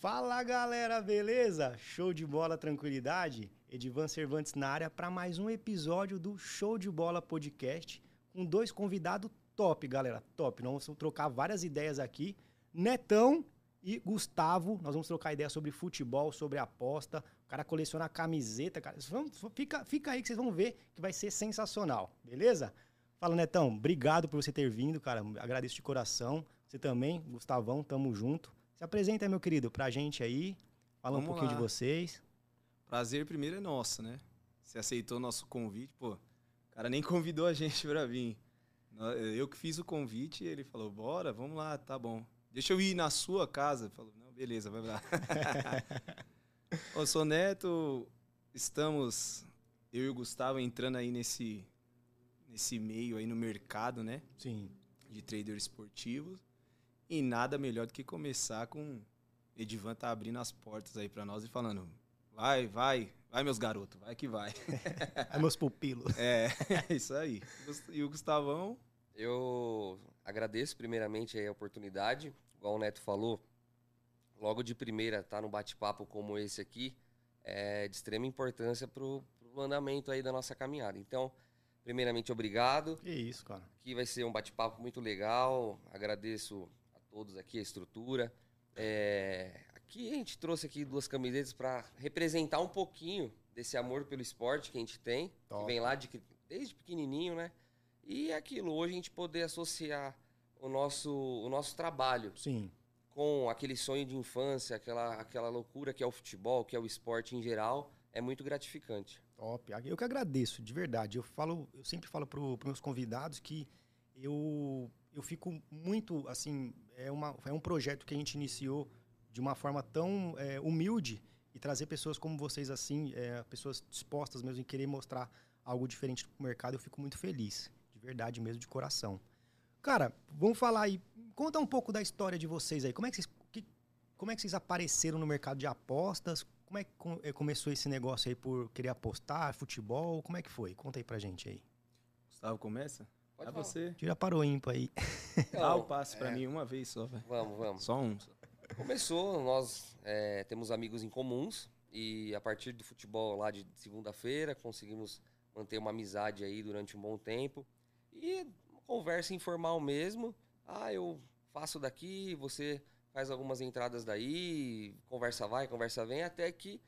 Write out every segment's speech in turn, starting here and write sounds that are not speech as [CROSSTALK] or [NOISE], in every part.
Fala galera, beleza? Show de bola, tranquilidade? Edivan Cervantes na área para mais um episódio do Show de Bola Podcast com dois convidados top, galera, top. Nós vamos trocar várias ideias aqui. Netão e Gustavo, nós vamos trocar ideia sobre futebol, sobre aposta. O cara coleciona camiseta, cara. Fica, fica aí que vocês vão ver que vai ser sensacional, beleza? Fala, Netão, obrigado por você ter vindo, cara. Agradeço de coração. Você também, Gustavão, tamo junto. Se apresenta, meu querido, pra gente aí. Fala Vamos um pouquinho lá. de vocês. Prazer primeiro é nosso, né? Você aceitou o nosso convite, pô. O cara nem [LAUGHS] convidou a gente pra vir. Eu que fiz o convite, ele falou: "Bora, vamos lá, tá bom. Deixa eu ir na sua casa". Falou: "Não, beleza, vai lá". [LAUGHS] Ô, sou Neto, estamos eu e o Gustavo entrando aí nesse nesse meio aí no mercado, né? Sim. De traders esportivos. E nada melhor do que começar com Edivan tá abrindo as portas aí para nós e falando: vai, vai, vai, meus garotos, vai que vai. [LAUGHS] vai, meus pupilos. [LAUGHS] É, é, [LAUGHS] isso aí. E o Gustavão? Eu agradeço primeiramente a oportunidade, igual o Neto falou, logo de primeira tá num bate-papo como esse aqui, é de extrema importância pro, pro andamento aí da nossa caminhada. Então, primeiramente, obrigado. Que isso, cara. Aqui vai ser um bate-papo muito legal. Agradeço todos aqui, a estrutura. É, aqui a gente trouxe aqui duas camisetas para representar um pouquinho desse amor pelo esporte que a gente tem, Top. que vem lá de, desde pequenininho, né? E é aquilo, hoje a gente poder associar o nosso, o nosso trabalho Sim. com aquele sonho de infância, aquela, aquela loucura que é o futebol, que é o esporte em geral, é muito gratificante. Top. Eu que agradeço, de verdade. Eu falo, eu sempre falo para os meus convidados que eu eu fico muito assim é, uma, é um projeto que a gente iniciou de uma forma tão é, humilde e trazer pessoas como vocês assim, é, pessoas dispostas mesmo em querer mostrar algo diferente para o mercado, eu fico muito feliz, de verdade mesmo, de coração. Cara, vamos falar aí, conta um pouco da história de vocês aí. Como é que vocês, que, como é que vocês apareceram no mercado de apostas? Como é que é, começou esse negócio aí por querer apostar, futebol? Como é que foi? Conta aí pra gente aí. Gustavo, começa? Pode é você. Tira para o ímpar aí. [LAUGHS] Dá o passe para é... mim uma vez só, velho. Vamos, vamos. Só um. Começou, nós é, temos amigos em comuns e a partir do futebol lá de segunda-feira conseguimos manter uma amizade aí durante um bom tempo. E uma conversa informal mesmo. Ah, eu faço daqui, você faz algumas entradas daí, conversa vai, conversa vem, até que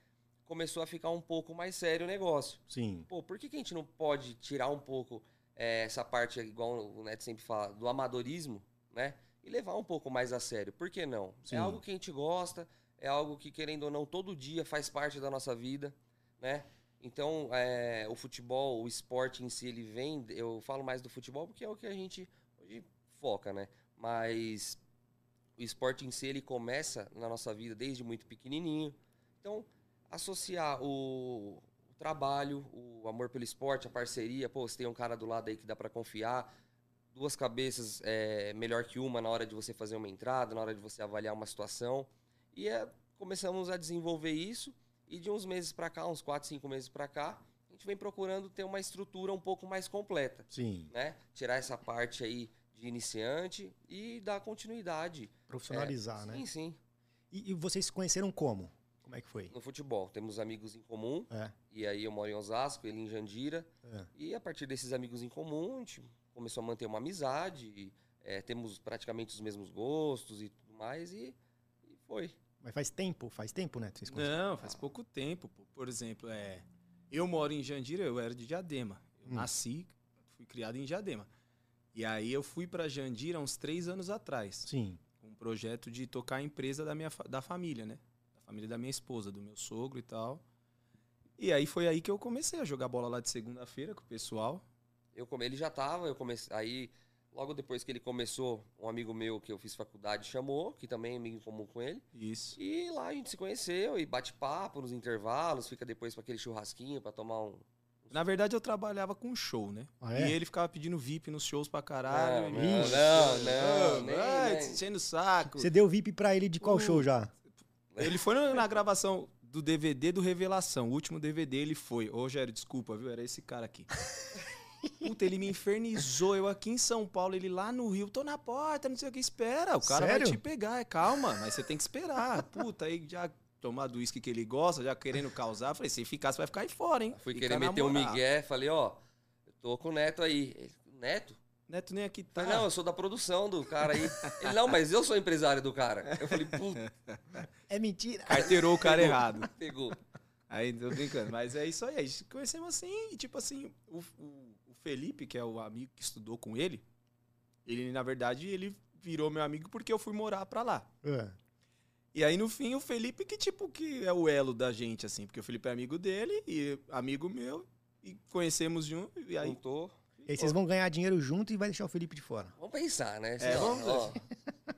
começou a ficar um pouco mais sério o negócio. Sim. Pô, por que, que a gente não pode tirar um pouco é, essa parte, igual o Neto sempre fala, do amadorismo, né? E levar um pouco mais a sério. Por que não? É Sim. É algo que a gente gosta, é algo que, querendo ou não, todo dia faz parte da nossa vida, né? Então, é, o futebol, o esporte em si, ele vem. Eu falo mais do futebol porque é o que a gente hoje foca, né? Mas o esporte em si, ele começa na nossa vida desde muito pequenininho. Então, associar o, trabalho, o amor pelo esporte, a parceria. Pô, você tem um cara do lado aí que dá para confiar. Duas cabeças é melhor que uma na hora de você fazer uma entrada, na hora de você avaliar uma situação. E é, começamos a desenvolver isso. E de uns meses para cá, uns quatro, cinco meses para cá, a gente vem procurando ter uma estrutura um pouco mais completa. Sim. Né? Tirar essa parte aí de iniciante e dar continuidade. Profissionalizar, é, né? Sim, sim. E, e vocês se conheceram como? Como é que foi? No futebol. Temos amigos em comum. É. E aí eu moro em Osasco, ele em Jandira. É. E a partir desses amigos em comum, a gente começou a manter uma amizade. E, é, temos praticamente os mesmos gostos e tudo mais. E, e foi. Mas faz tempo? Faz tempo, né? Vocês Não, faz ah. pouco tempo. Por exemplo, é, eu moro em Jandira, eu era de Diadema. Eu hum. nasci, fui criado em Diadema. E aí eu fui para Jandira uns três anos atrás. Sim. Com um projeto de tocar a empresa da minha da família, né? família da minha esposa, do meu sogro e tal. E aí foi aí que eu comecei a jogar bola lá de segunda-feira com o pessoal. Eu ele já tava, eu comecei aí logo depois que ele começou, um amigo meu que eu fiz faculdade chamou, que também é amigo em comum com ele. Isso. E lá a gente se conheceu e bate papo nos intervalos, fica depois para aquele churrasquinho para tomar um na verdade, eu trabalhava com show, né? Ah, é? E ele ficava pedindo VIP nos shows pra caralho. Não, não, não, não, não, não, enchendo o saco. Você deu VIP pra ele de qual uh, show já? Ele foi na gravação do DVD do Revelação. O último DVD ele foi. Ô, Rogério, desculpa, viu? Era esse cara aqui. [LAUGHS] Puta, ele me infernizou. Eu aqui em São Paulo, ele lá no Rio, tô na porta, não sei o que. Espera, o cara Sério? vai te pegar. É, calma, mas você tem que esperar. Puta, aí já tomado o uísque que ele gosta, já querendo causar. Falei, se ficar, você vai ficar aí fora, hein? Fui Fica querer meter um migué, falei, ó, eu tô com o Neto aí. Ele, Neto? Neto nem aqui tá. Falei, não, eu sou da produção do cara aí. Ele, não, mas eu sou empresário do cara. Eu falei, puta, É mentira. Carteirou o cara errado. pegou. Aí, tô brincando. Mas é isso aí. A gente conhecemos assim, e tipo assim, o, o- o Felipe, que é o amigo que estudou com ele, ele, na verdade, ele virou meu amigo porque eu fui morar pra lá. É. E aí, no fim, o Felipe que, tipo, que é o elo da gente, assim, porque o Felipe é amigo dele e amigo meu, e conhecemos junto, e aí... E aí vocês vão ganhar dinheiro junto e vai deixar o Felipe de fora. Vamos pensar, né? É, vamos ó,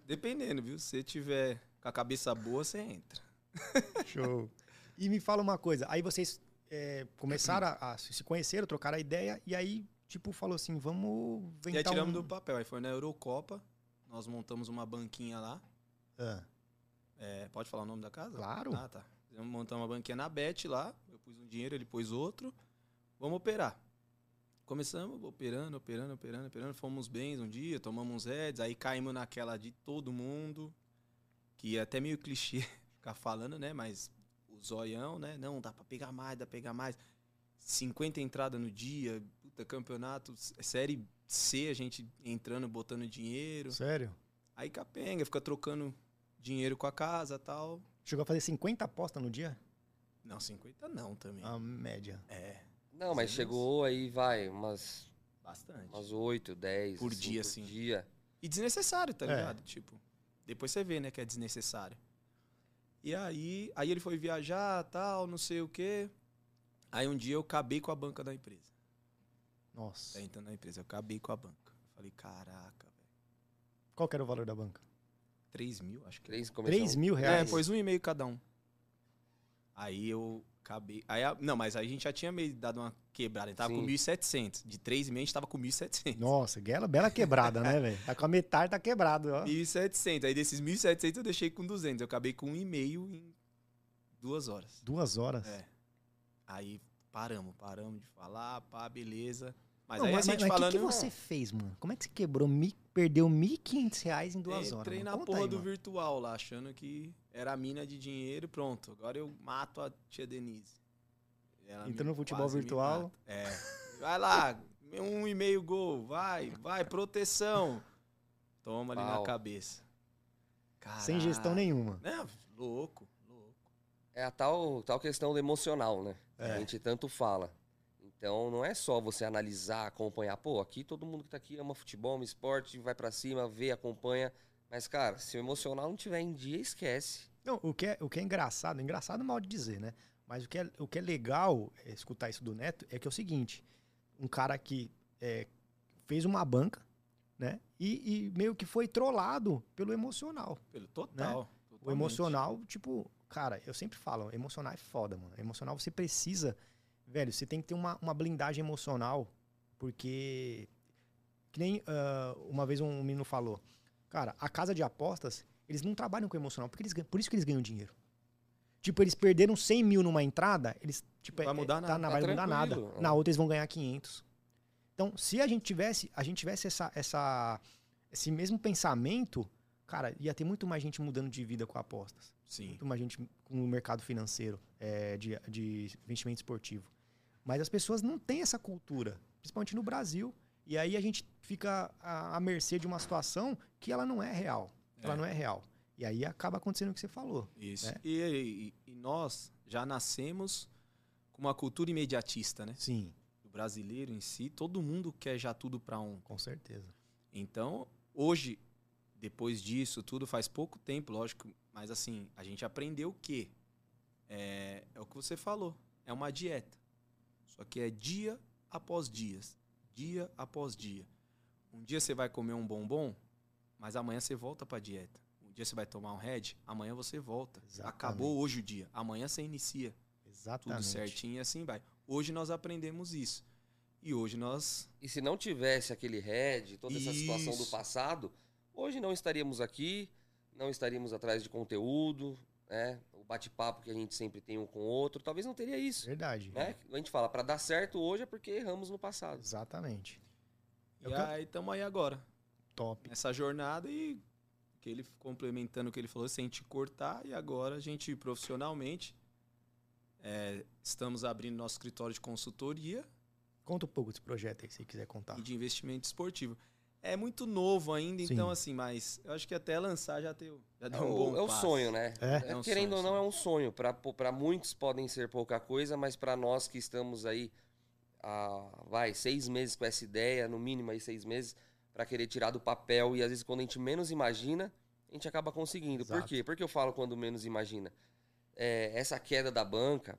Dependendo, viu? Se você tiver com a cabeça boa, você entra. [LAUGHS] Show. E me fala uma coisa, aí vocês é, começaram a, a se conheceram, trocaram a ideia, e aí, tipo, falou assim, vamos E aí inventar tiramos um... do papel. Aí foi na Eurocopa, nós montamos uma banquinha lá. Ah, É, pode falar o nome da casa? Claro. Ah, tá. Fizemos montar uma banquinha na Bet lá. Eu pus um dinheiro, ele pôs outro. Vamos operar. Começamos operando, operando, operando, operando. Fomos bens um dia, tomamos uns heads. Aí caímos naquela de todo mundo. Que é até meio clichê [LAUGHS] ficar falando, né? Mas o zoião, né? Não, dá pra pegar mais, dá pra pegar mais. 50 entradas no dia, puta, campeonato, série C, a gente entrando, botando dinheiro. sério? Aí capenga, fica trocando dinheiro com a casa tal. Chegou a fazer 50 apostas no dia? Não, 50 não também. A média. É, Não, mas chegou aí, vai, umas, bastante. umas 8, 10. Por assim, dia, por sim. dia. E desnecessário, tá É. ligado? Tipo, depois você vê, né, que é desnecessário. E aí, aí ele foi viajar, tal, não sei o quê. Aí um dia eu acabei com a banca da empresa. Nossa. Tá entrando na empresa, eu acabei com a banca. Falei, caraca, velho. Qual que era o valor da banca? 3 mil, acho que. Três 3 mil É, reais? pôs um e meio cada um. Aí eu acabei. Aí, a- não, mas aí a gente já tinha meio dado uma quebrada. A gente tava Sim. com 1.700. De 3,5 a gente tava com 1.700. Nossa, bela, bela quebrada, né, velho? Tá com a metade, tá quebrado, ó. 1.700. Aí desses 1.700 eu deixei com 200. Eu acabei com um e meio em duas horas. Duas horas. É. Aí paramos, paramos de falar, pá, beleza. Mas Não, aí mas a gente mas falando. o que, que você fez, mano? Como é que você quebrou, mi, perdeu 1.500 reais em duas horas? Entrei na Conta porra aí, do mano. virtual lá, achando que era a mina de dinheiro, pronto. Agora eu mato a tia Denise. Ela Entrou me- no futebol me virtual. É. Vai lá, um e meio gol, vai, vai, proteção. Toma ali na Pau. cabeça. Sem gestão Caralho. nenhuma. Não, louco, louco. É a tal, tal questão do emocional, né? É. A gente tanto fala. Então não é só você analisar, acompanhar. Pô, aqui todo mundo que tá aqui ama futebol, ama esporte, vai pra cima, vê, acompanha. Mas, cara, se o emocional não tiver em dia, esquece. Não, o que, é, o que é engraçado, engraçado é mal de dizer, né? Mas o que é, o que é legal é, escutar isso do Neto é que é o seguinte: um cara que é, fez uma banca, né? E, e meio que foi trollado pelo emocional. Pelo total. Né? O emocional, tipo, cara, eu sempre falo, emocional é foda, mano. Emocional você precisa, velho, você tem que ter uma, uma blindagem emocional, porque. Que nem ah, uma vez um menino falou, cara, a casa de apostas, eles não trabalham com emocional, porque eles, por isso que eles ganham dinheiro. Tipo, eles perderam 100 mil numa entrada, eles, tipo, vai é- mudar nada. Tá, Tá vai mudar nada. tranquilo, é. Na outra eles vão ganhar 500. Então, se a gente tivesse, a gente tivesse essa, essa, esse mesmo pensamento, cara, ia ter muito mais gente mudando de vida com apostas. Sim. Muito mais gente com o mercado financeiro, é, de, de investimento esportivo. Mas as pessoas não têm essa cultura, principalmente no Brasil. E aí a gente fica à, à mercê de uma situação que ela não é real. Ela É. não é real. E aí acaba acontecendo o que você falou. Isso. né? E, e- e nós já nascemos com uma cultura imediatista, né? Sim, O brasileiro em si, todo mundo quer já tudo pra um. com certeza. Então, hoje, depois disso, tudo faz pouco tempo, lógico, mas assim, a gente aprendeu o quê? É, é o que você falou. É uma dieta. Só que é dia após dias. Dia após dia. Um dia você vai comer um bombom, mas amanhã você volta pra dieta. Um dia você vai tomar um red, amanhã você volta. Exatamente. Acabou hoje o dia. Amanhã você inicia Exatamente. tudo certinho e assim vai. Hoje nós aprendemos isso. E hoje nós E se não tivesse aquele head, toda essa situação do Isso. passado, hoje não estaríamos aqui, não estaríamos atrás de conteúdo, né? O bate-papo que a gente sempre tem um com o outro, talvez não teria isso. Verdade. Né? A gente fala, para dar certo hoje é porque erramos no passado. Exatamente. E aí estamos aí agora. Top. Nessa jornada e que ele complementando o que ele falou, sem te cortar, e agora a gente profissionalmente é, estamos abrindo nosso escritório de consultoria. Conta um pouco desse projeto aí, se quiser contar. E de investimento esportivo. É muito novo ainda, Sim. então assim, mas eu acho que até lançar já deu, já deu é um bom É o passo. sonho, né? É. é um Querendo sonho, ou não, sim. é um sonho. Para muitos podem ser pouca coisa, mas para nós que estamos aí há, vai, seis meses com essa ideia, no mínimo aí seis meses, para querer tirar do papel e às vezes quando a gente menos imagina, a gente acaba conseguindo. Exato. Por quê? Porque eu falo quando menos imagina. É, essa queda da banca,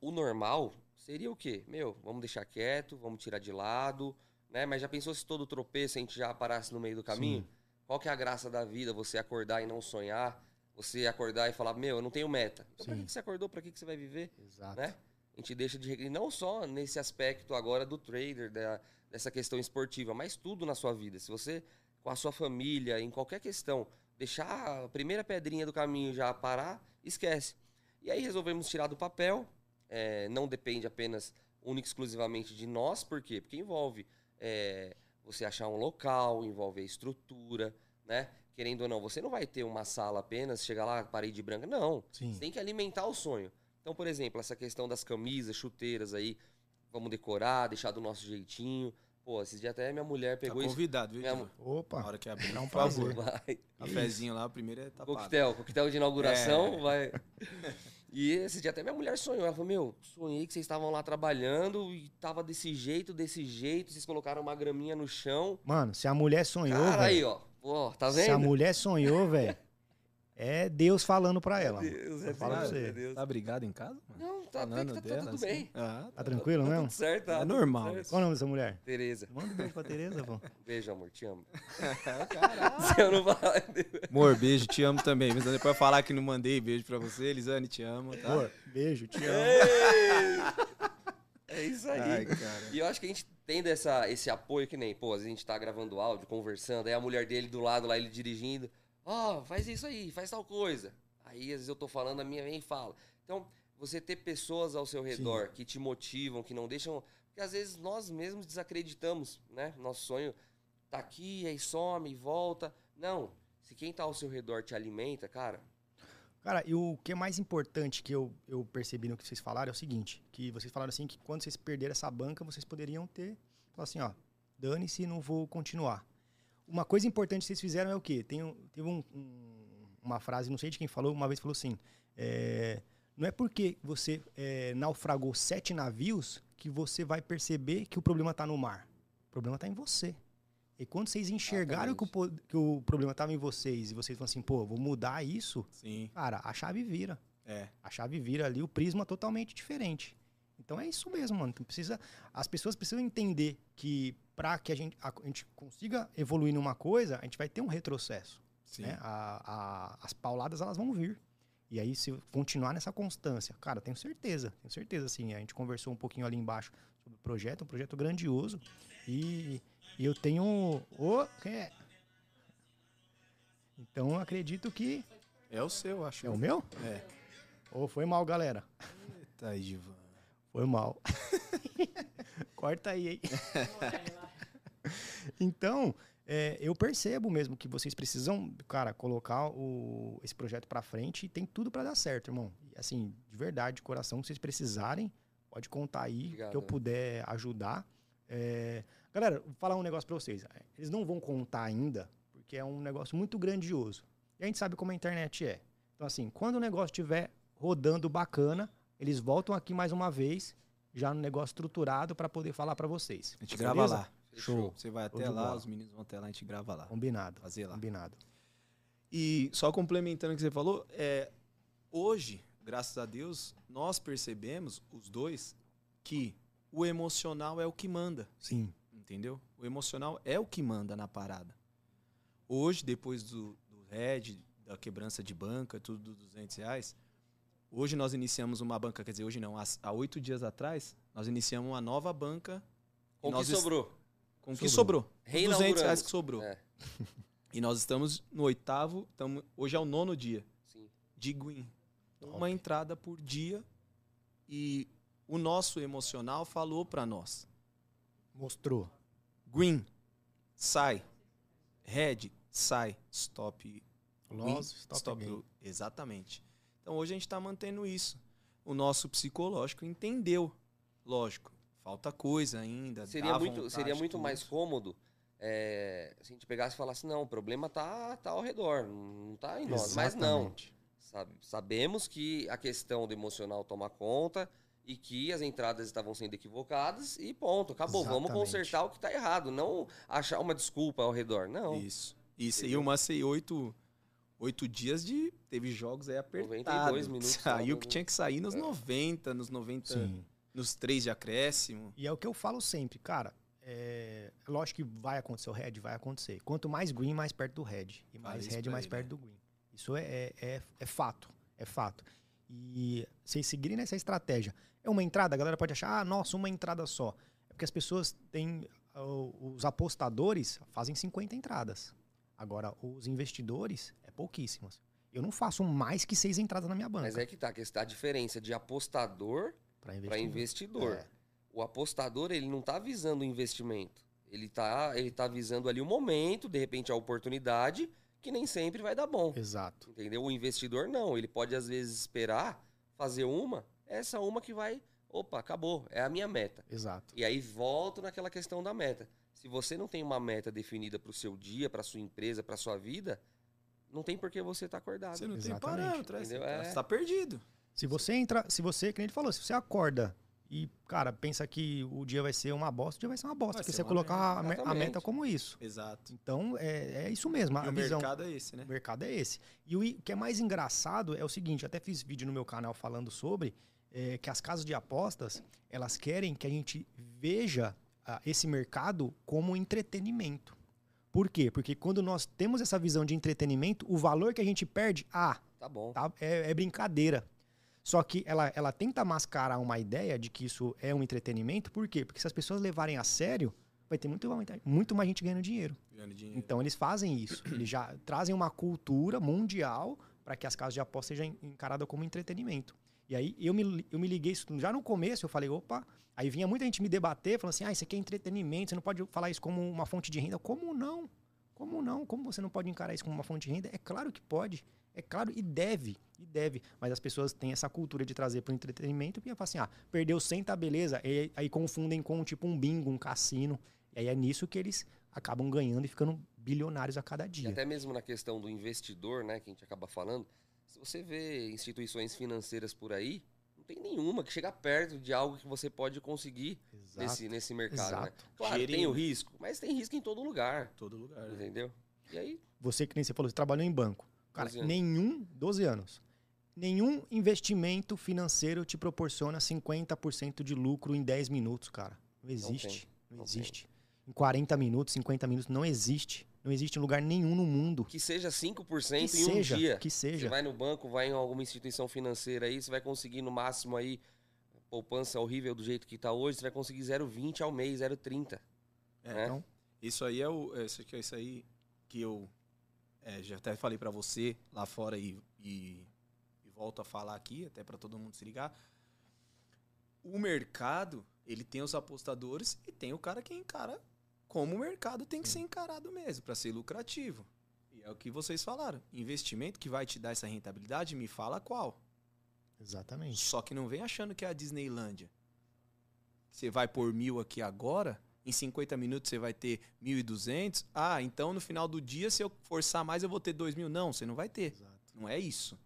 o normal seria o quê? Meu, vamos deixar quieto, vamos tirar de lado, né? Mas já pensou se todo tropeço a gente já parasse no meio do caminho? Sim. Qual que é a graça da vida? Você acordar e não sonhar, você acordar e falar, meu, eu não tenho meta. Então, pra Sim. que que você acordou? Pra que que você vai viver? Exato. né? A gente deixa de regredir, não só nesse aspecto agora do trader, da, dessa questão esportiva, mas tudo na sua vida. Se você, com a sua família, em qualquer questão, deixar a primeira pedrinha do caminho já parar, esquece. E aí resolvemos tirar do papel, é, não depende apenas, única e exclusivamente de nós, por quê? Porque envolve é, você achar um local, envolve a estrutura, né? Querendo ou não, você não vai ter uma sala apenas, chegar lá, parede branca, não. Sim. Você tem que alimentar o sonho. Então, por exemplo, essa questão das camisas, chuteiras aí, vamos decorar, deixar do nosso jeitinho. Pô, esses dias até minha mulher Tá pegou isso. convidado, viu? Minha? Opa. Na hora que abrir, É um favor. Vai. Cafezinho lá, o primeiro é tapado. Coquetel, coquetel de inauguração, É. vai. [LAUGHS] E esse dia até minha mulher sonhou. Ela falou: Meu, sonhei que vocês estavam lá trabalhando e tava desse jeito, desse jeito. Vocês colocaram uma graminha no chão. Mano, se a mulher sonhou, Cara, aí, velho. ó. Pô, tá Se a vendo? mulher sonhou, velho. É Deus falando pra ela. mano. Deus, Eu é Deus, você. é Deus. Tá brigado em casa? Mano? Não, tá, Falando tá, tá dela, tudo assim? bem. Ah, Tá tranquilo tá mesmo? tudo certo, tá É normal. certo. Qual o nome dessa mulher? Tereza. Manda um beijo pra Tereza, pô. [LAUGHS] Beijo, amor, te amo. [LAUGHS] Se eu não falar. [LAUGHS] Amor, beijo, te amo também. Mas depois falar que não mandei beijo pra você, Elisane, te amo, tá? Amor, beijo, te amo. É isso aí. Ai, cara. E eu acho que a gente tendo essa, esse apoio que nem, pô, às vezes a gente tá gravando áudio, conversando, aí a mulher dele do lado lá, ele dirigindo, ó, faz isso aí, faz tal coisa. Aí às vezes eu tô falando, a minha vem e fala. Então, você ter pessoas ao seu redor que te motivam, que não deixam. Porque às vezes nós mesmos desacreditamos, né? Nosso sonho tá aqui, aí some, volta. Não. Se quem tá ao seu redor te alimenta, cara, Cara, e o que é mais importante que eu, eu percebi no que vocês falaram é o seguinte: que vocês falaram assim que quando vocês perderam essa banca, vocês poderiam ter. Falar assim, ó, dane-se, não vou continuar. Uma coisa importante que vocês fizeram é o quê? Tem, teve um- um- uma frase, não sei de quem falou, uma vez falou assim: é, não é porque você é, naufragou sete navios que você vai perceber que o problema está no mar. O problema está em você. E quando vocês enxergaram que o, que o problema estava em vocês e vocês falam assim, pô, vou mudar isso, Sim, Cara, a chave vira. é. A chave vira ali, o prisma totalmente diferente. Então é isso mesmo, mano. Tu precisa, as pessoas precisam entender que para que a gente, a, a gente consiga evoluir numa coisa, a gente vai ter um retrocesso. Sim. Né? A- a- as pauladas elas vão vir. E aí, se continuar nessa constância, cara, tenho certeza, tenho certeza, assim. A gente conversou um pouquinho ali embaixo sobre o projeto, um projeto grandioso. E, e eu tenho. Ô, quem é? Então acredito que. É o seu, acho. É o meu? É. Ou foi mal, galera? Eita, aí, Divan. Foi mal. [LAUGHS] Corta aí, hein? [LAUGHS] então, é, eu percebo mesmo que vocês precisam, cara, colocar o- esse projeto pra frente e tem tudo pra dar certo, irmão. E, assim, de verdade, de coração, se vocês precisarem, pode contar aí, Obrigado. que eu puder ajudar. É, galera, vou falar um negócio pra vocês. Eles não vão contar ainda, porque é um negócio muito grandioso. E a gente sabe como a internet é. Então, assim, quando o negócio estiver rodando bacana, eles voltam aqui mais uma vez, já no negócio estruturado, pra poder falar pra vocês. A gente Beleza? grava lá. Show. Você vai até lá, os meninos vão até lá, a gente grava lá. Combinado. Fazer lá. Combinado. E só complementando o que você falou, é, hoje, graças a Deus, nós percebemos, os dois, que o emocional é o que manda, Sim. entendeu? O emocional é o que manda na parada. Hoje, depois do, do Red, da quebrança de banca, tudo dos 200 reais, hoje nós iniciamos uma banca, quer dizer, hoje não, há oito dias atrás, nós iniciamos uma nova banca o que nós sobrou? Com o que Sobrou. sobrou. Os 200 reais que sobrou. É, [LAUGHS] E nós estamos no oitavo, tamo, hoje é o nono dia. sim. de Green. Uma entrada por dia e o nosso emocional falou para nós. Mostrou. Green, sai. Red, sai. Stop. Loss, stop, stop again. Exatamente. Então hoje a gente está mantendo isso. O nosso psicológico entendeu. Lógico, falta coisa ainda. Seria dá muito, vontade, seria muito tudo. mais cômodo é, se a gente pegasse e falasse, não, o problema tá, tá ao redor, não tá em nós. Mas não. Sabe? Sabemos que a questão do emocional toma conta e que as entradas estavam sendo equivocadas e ponto, acabou. Vamos Exatamente. consertar o que tá errado, não achar uma desculpa ao redor. Não. Isso. Isso. E uma sei oito, oito dias de. Teve jogos aí apertados. 92 minutos Saiu só que tinha que sair nos 90, nos 90. Sim. Nos três de acréscimo. E é o que eu falo sempre, cara. É, lógico que vai acontecer o red, vai acontecer. Quanto mais green, mais perto do red. E mais red, mais ele, perto né? do green. Isso é, é, é, é fato. É fato. E vocês seguirem essa estratégia. É uma entrada, a galera pode achar, ah, nossa, uma entrada só. É porque as pessoas têm. ah, Os apostadores fazem 50 entradas. Agora, os investidores é pouquíssimas. Eu não faço mais que seis entradas na minha banca. Mas é que tá, que está a diferença de apostador Para investidor. investidor. É. O apostador, ele não tá visando o investimento. Ele tá, ele tá visando ali o momento, de repente a oportunidade, que nem sempre vai dar bom. Exato. Entendeu? O investidor não, ele pode às vezes esperar fazer uma, essa uma que vai, opa, acabou, é a minha meta. Exato. E aí volto naquela questão da meta. Se você não tem uma meta definida para o seu dia, para sua empresa, para sua vida, não tem por que você estar acordado. Você não tem Exatamente. parâmetro. é, Você Entendeu? tá, É. você tá perdido. Se você entra, se você, que nem ele falou, se você acorda e, cara, pensa que o dia vai ser uma bosta, o dia vai ser uma bosta, Vai porque você colocar a, a meta como isso. Exato. Então, é, é isso mesmo, a o visão. mercado é esse, né? O mercado é esse. E o que é mais engraçado é o seguinte, até fiz vídeo no meu canal falando sobre, é, que as casas de apostas, elas querem que a gente veja ah, esse mercado como entretenimento. Por quê? Porque quando nós temos essa visão de entretenimento, o valor que a gente perde, ah, Tá bom. tá? É, é brincadeira. Só que ela, ela tenta mascarar uma ideia de que isso é um entretenimento, por quê? Porque se as pessoas levarem a sério, vai ter muito, muito mais gente ganhando dinheiro. Ganhando dinheiro. Então eles fazem isso. [CLEARS THROAT] Eles já trazem uma cultura mundial para que as casas de aposta sejam encaradas como entretenimento. E aí eu me, eu me liguei isso já no começo, eu falei, opa. Aí vinha muita gente me debater, falando assim: ah, isso aqui é entretenimento, você não pode falar isso como uma fonte de renda. Como não? Como não? Como você não pode encarar isso como uma fonte de renda? É claro que pode. É claro e deve. E deve. Mas as pessoas têm essa cultura de trazer para o entretenimento e falar assim: ah, perdeu 100, tá beleza. E aí confundem com tipo um bingo, um cassino. E aí é nisso que eles acabam ganhando e ficando bilionários a cada E dia. até mesmo na questão do investidor, né, que a gente acaba falando, se você vê instituições financeiras por aí, não tem nenhuma que chega perto de algo que você pode conseguir nesse, nesse mercado, né? Exato. Claro, tem o risco, mas tem risco em todo lugar, Todo lugar. né? entendeu? E aí, Você, que nem você falou, você trabalhou em banco. Cara, 12 anos. nenhum, 12 anos. Nenhum investimento financeiro te proporciona 50% de lucro em 10 minutos, cara. Não existe. Não, não existe. Em 40 minutos, 50 minutos, não existe. Não existe em lugar nenhum no mundo. que seja 5% Que em seja, um dia. que Você seja. vai no banco, vai em alguma instituição financeira aí, você vai conseguir no máximo aí, poupança horrível do jeito que tá hoje, você vai conseguir 0,20 ao mês, 0,30. É, né? Então, Isso aí é o. é Isso aqui é isso aí que eu é, já até falei pra você lá fora e, e, e volto a falar aqui, até pra todo mundo se ligar. O mercado, ele tem os apostadores e tem o cara que encara como o mercado tem que ser encarado mesmo, pra ser lucrativo. E é o que vocês falaram. Investimento que vai te dar essa rentabilidade, me fala qual. exatamente. Só que não vem achando que é a Disneylândia. Você vai por mil aqui agora, em 50 minutos você vai ter 1.200. Ah, então no final do dia, se eu forçar mais, eu vou ter 2 mil. Não, você não vai ter. Exato. Não é isso.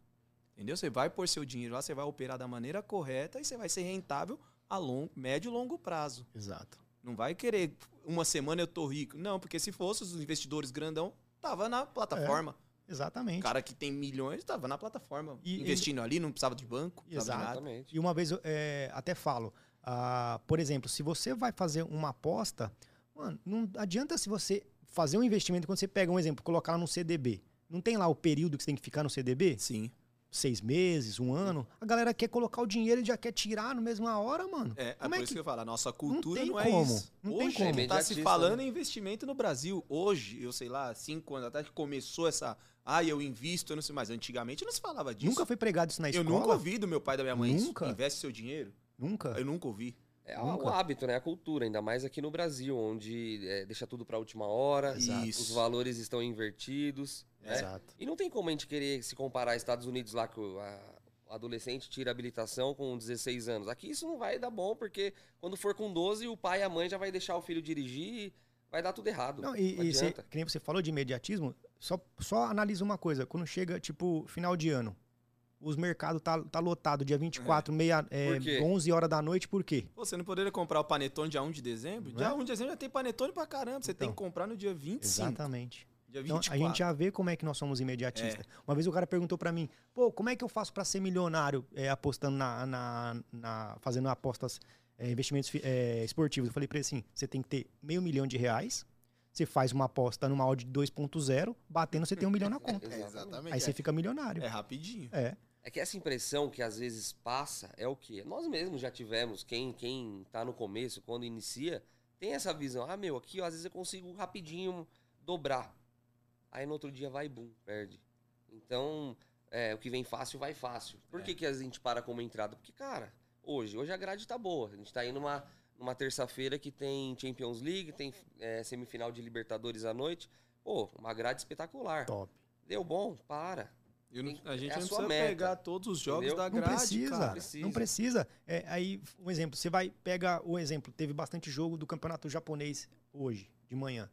Entendeu? Você vai pôr seu dinheiro lá, você vai operar da maneira correta e você vai ser rentável a longo, médio e longo prazo. Exato. Não vai querer uma semana eu tô rico. Não, porque se fosse os investidores grandão, tava na plataforma. Exatamente. O cara que tem milhões tava na plataforma, E- investindo ali, não precisava de banco, precisava de nada. Exatamente. E uma vez eu é, até falo, ah, por exemplo, se você vai fazer uma aposta, mano, não adianta se você fazer um investimento quando você pega um exemplo, colocar lá no CDB. Não tem lá o período que você tem que ficar no CDB? Sim. seis meses, um ano, a galera quer colocar o dinheiro e já quer tirar no mesma hora, mano. É, é Como por é isso que- que eu falo, a nossa cultura tem não, é como, isso. não tem Hoje como. tá se Imediatista, falando né? em investimento no Brasil. Hoje, eu sei lá, cinco anos atrás que começou essa. Ah, eu invisto, eu não sei mais. Antigamente não se falava disso. Nunca foi pregado isso na eu escola? nunca ouvi do meu pai e da minha mãe isso. Nunca? Investe seu dinheiro. Nunca. Eu nunca ouvi. É Nunca. o hábito, né? A cultura, ainda mais aqui no Brasil, onde é, deixa tudo pra última hora, Exato. os valores estão invertidos. né? Exato. E não tem como a gente querer se comparar aos Estados Unidos lá, que o, a- adolescente tira habilitação com 16 anos. Aqui isso não vai dar bom, porque quando for com 12, o pai e a mãe já vai deixar o filho dirigir e vai dar tudo errado. Não, Não, e, e cê, adianta. que nem você falou de imediatismo, só, só analisa uma coisa. Quando chega, tipo, final de ano, os mercados tá, tá lotado dia 24, meia, é, Por quê? 11 horas da noite, por quê? Pô, você não poderia comprar o panetone dia 1 de dezembro? Dia é? 1 de dezembro já tem panetone pra caramba. Você tem Então. que comprar no dia 25. Exatamente. Dia Então, 24. a gente já vê como é que nós somos imediatistas. É. Uma vez o cara perguntou pra mim, pô, como é que eu faço pra ser milionário é, apostando na, na- na- fazendo apostas, é, investimentos é, esportivos? Eu falei pra ele assim, você tem que ter meio milhão de reais, você faz uma aposta numa odd de 2.0, batendo você tem um milhão na conta. É, [LAUGHS] exatamente. Aí é. você fica milionário. É rapidinho. É. É que essa impressão que às vezes passa é o quê? Nós mesmos já tivemos, quem, quem tá no começo, quando inicia, tem essa visão. Ah, meu, aqui ó, às vezes eu consigo rapidinho dobrar. Aí no outro dia vai, bum, perde. Então, é, o que vem fácil, vai fácil. Por É. que, que a gente para como entrada? Porque, cara, hoje, hoje a grade tá boa. A gente tá aí numa, numa terça-feira que tem Champions League, tem é, semifinal de Libertadores à noite. Pô, uma grade espetacular. Top. Deu bom? Para. Eu não- a gente é a não precisa meta. pegar todos os jogos Entendeu? da Não grade, precisa, cara. Precisa. não precisa. É, aí, um exemplo, você vai, pega o exemplo, teve bastante jogo do campeonato japonês hoje, de manhã.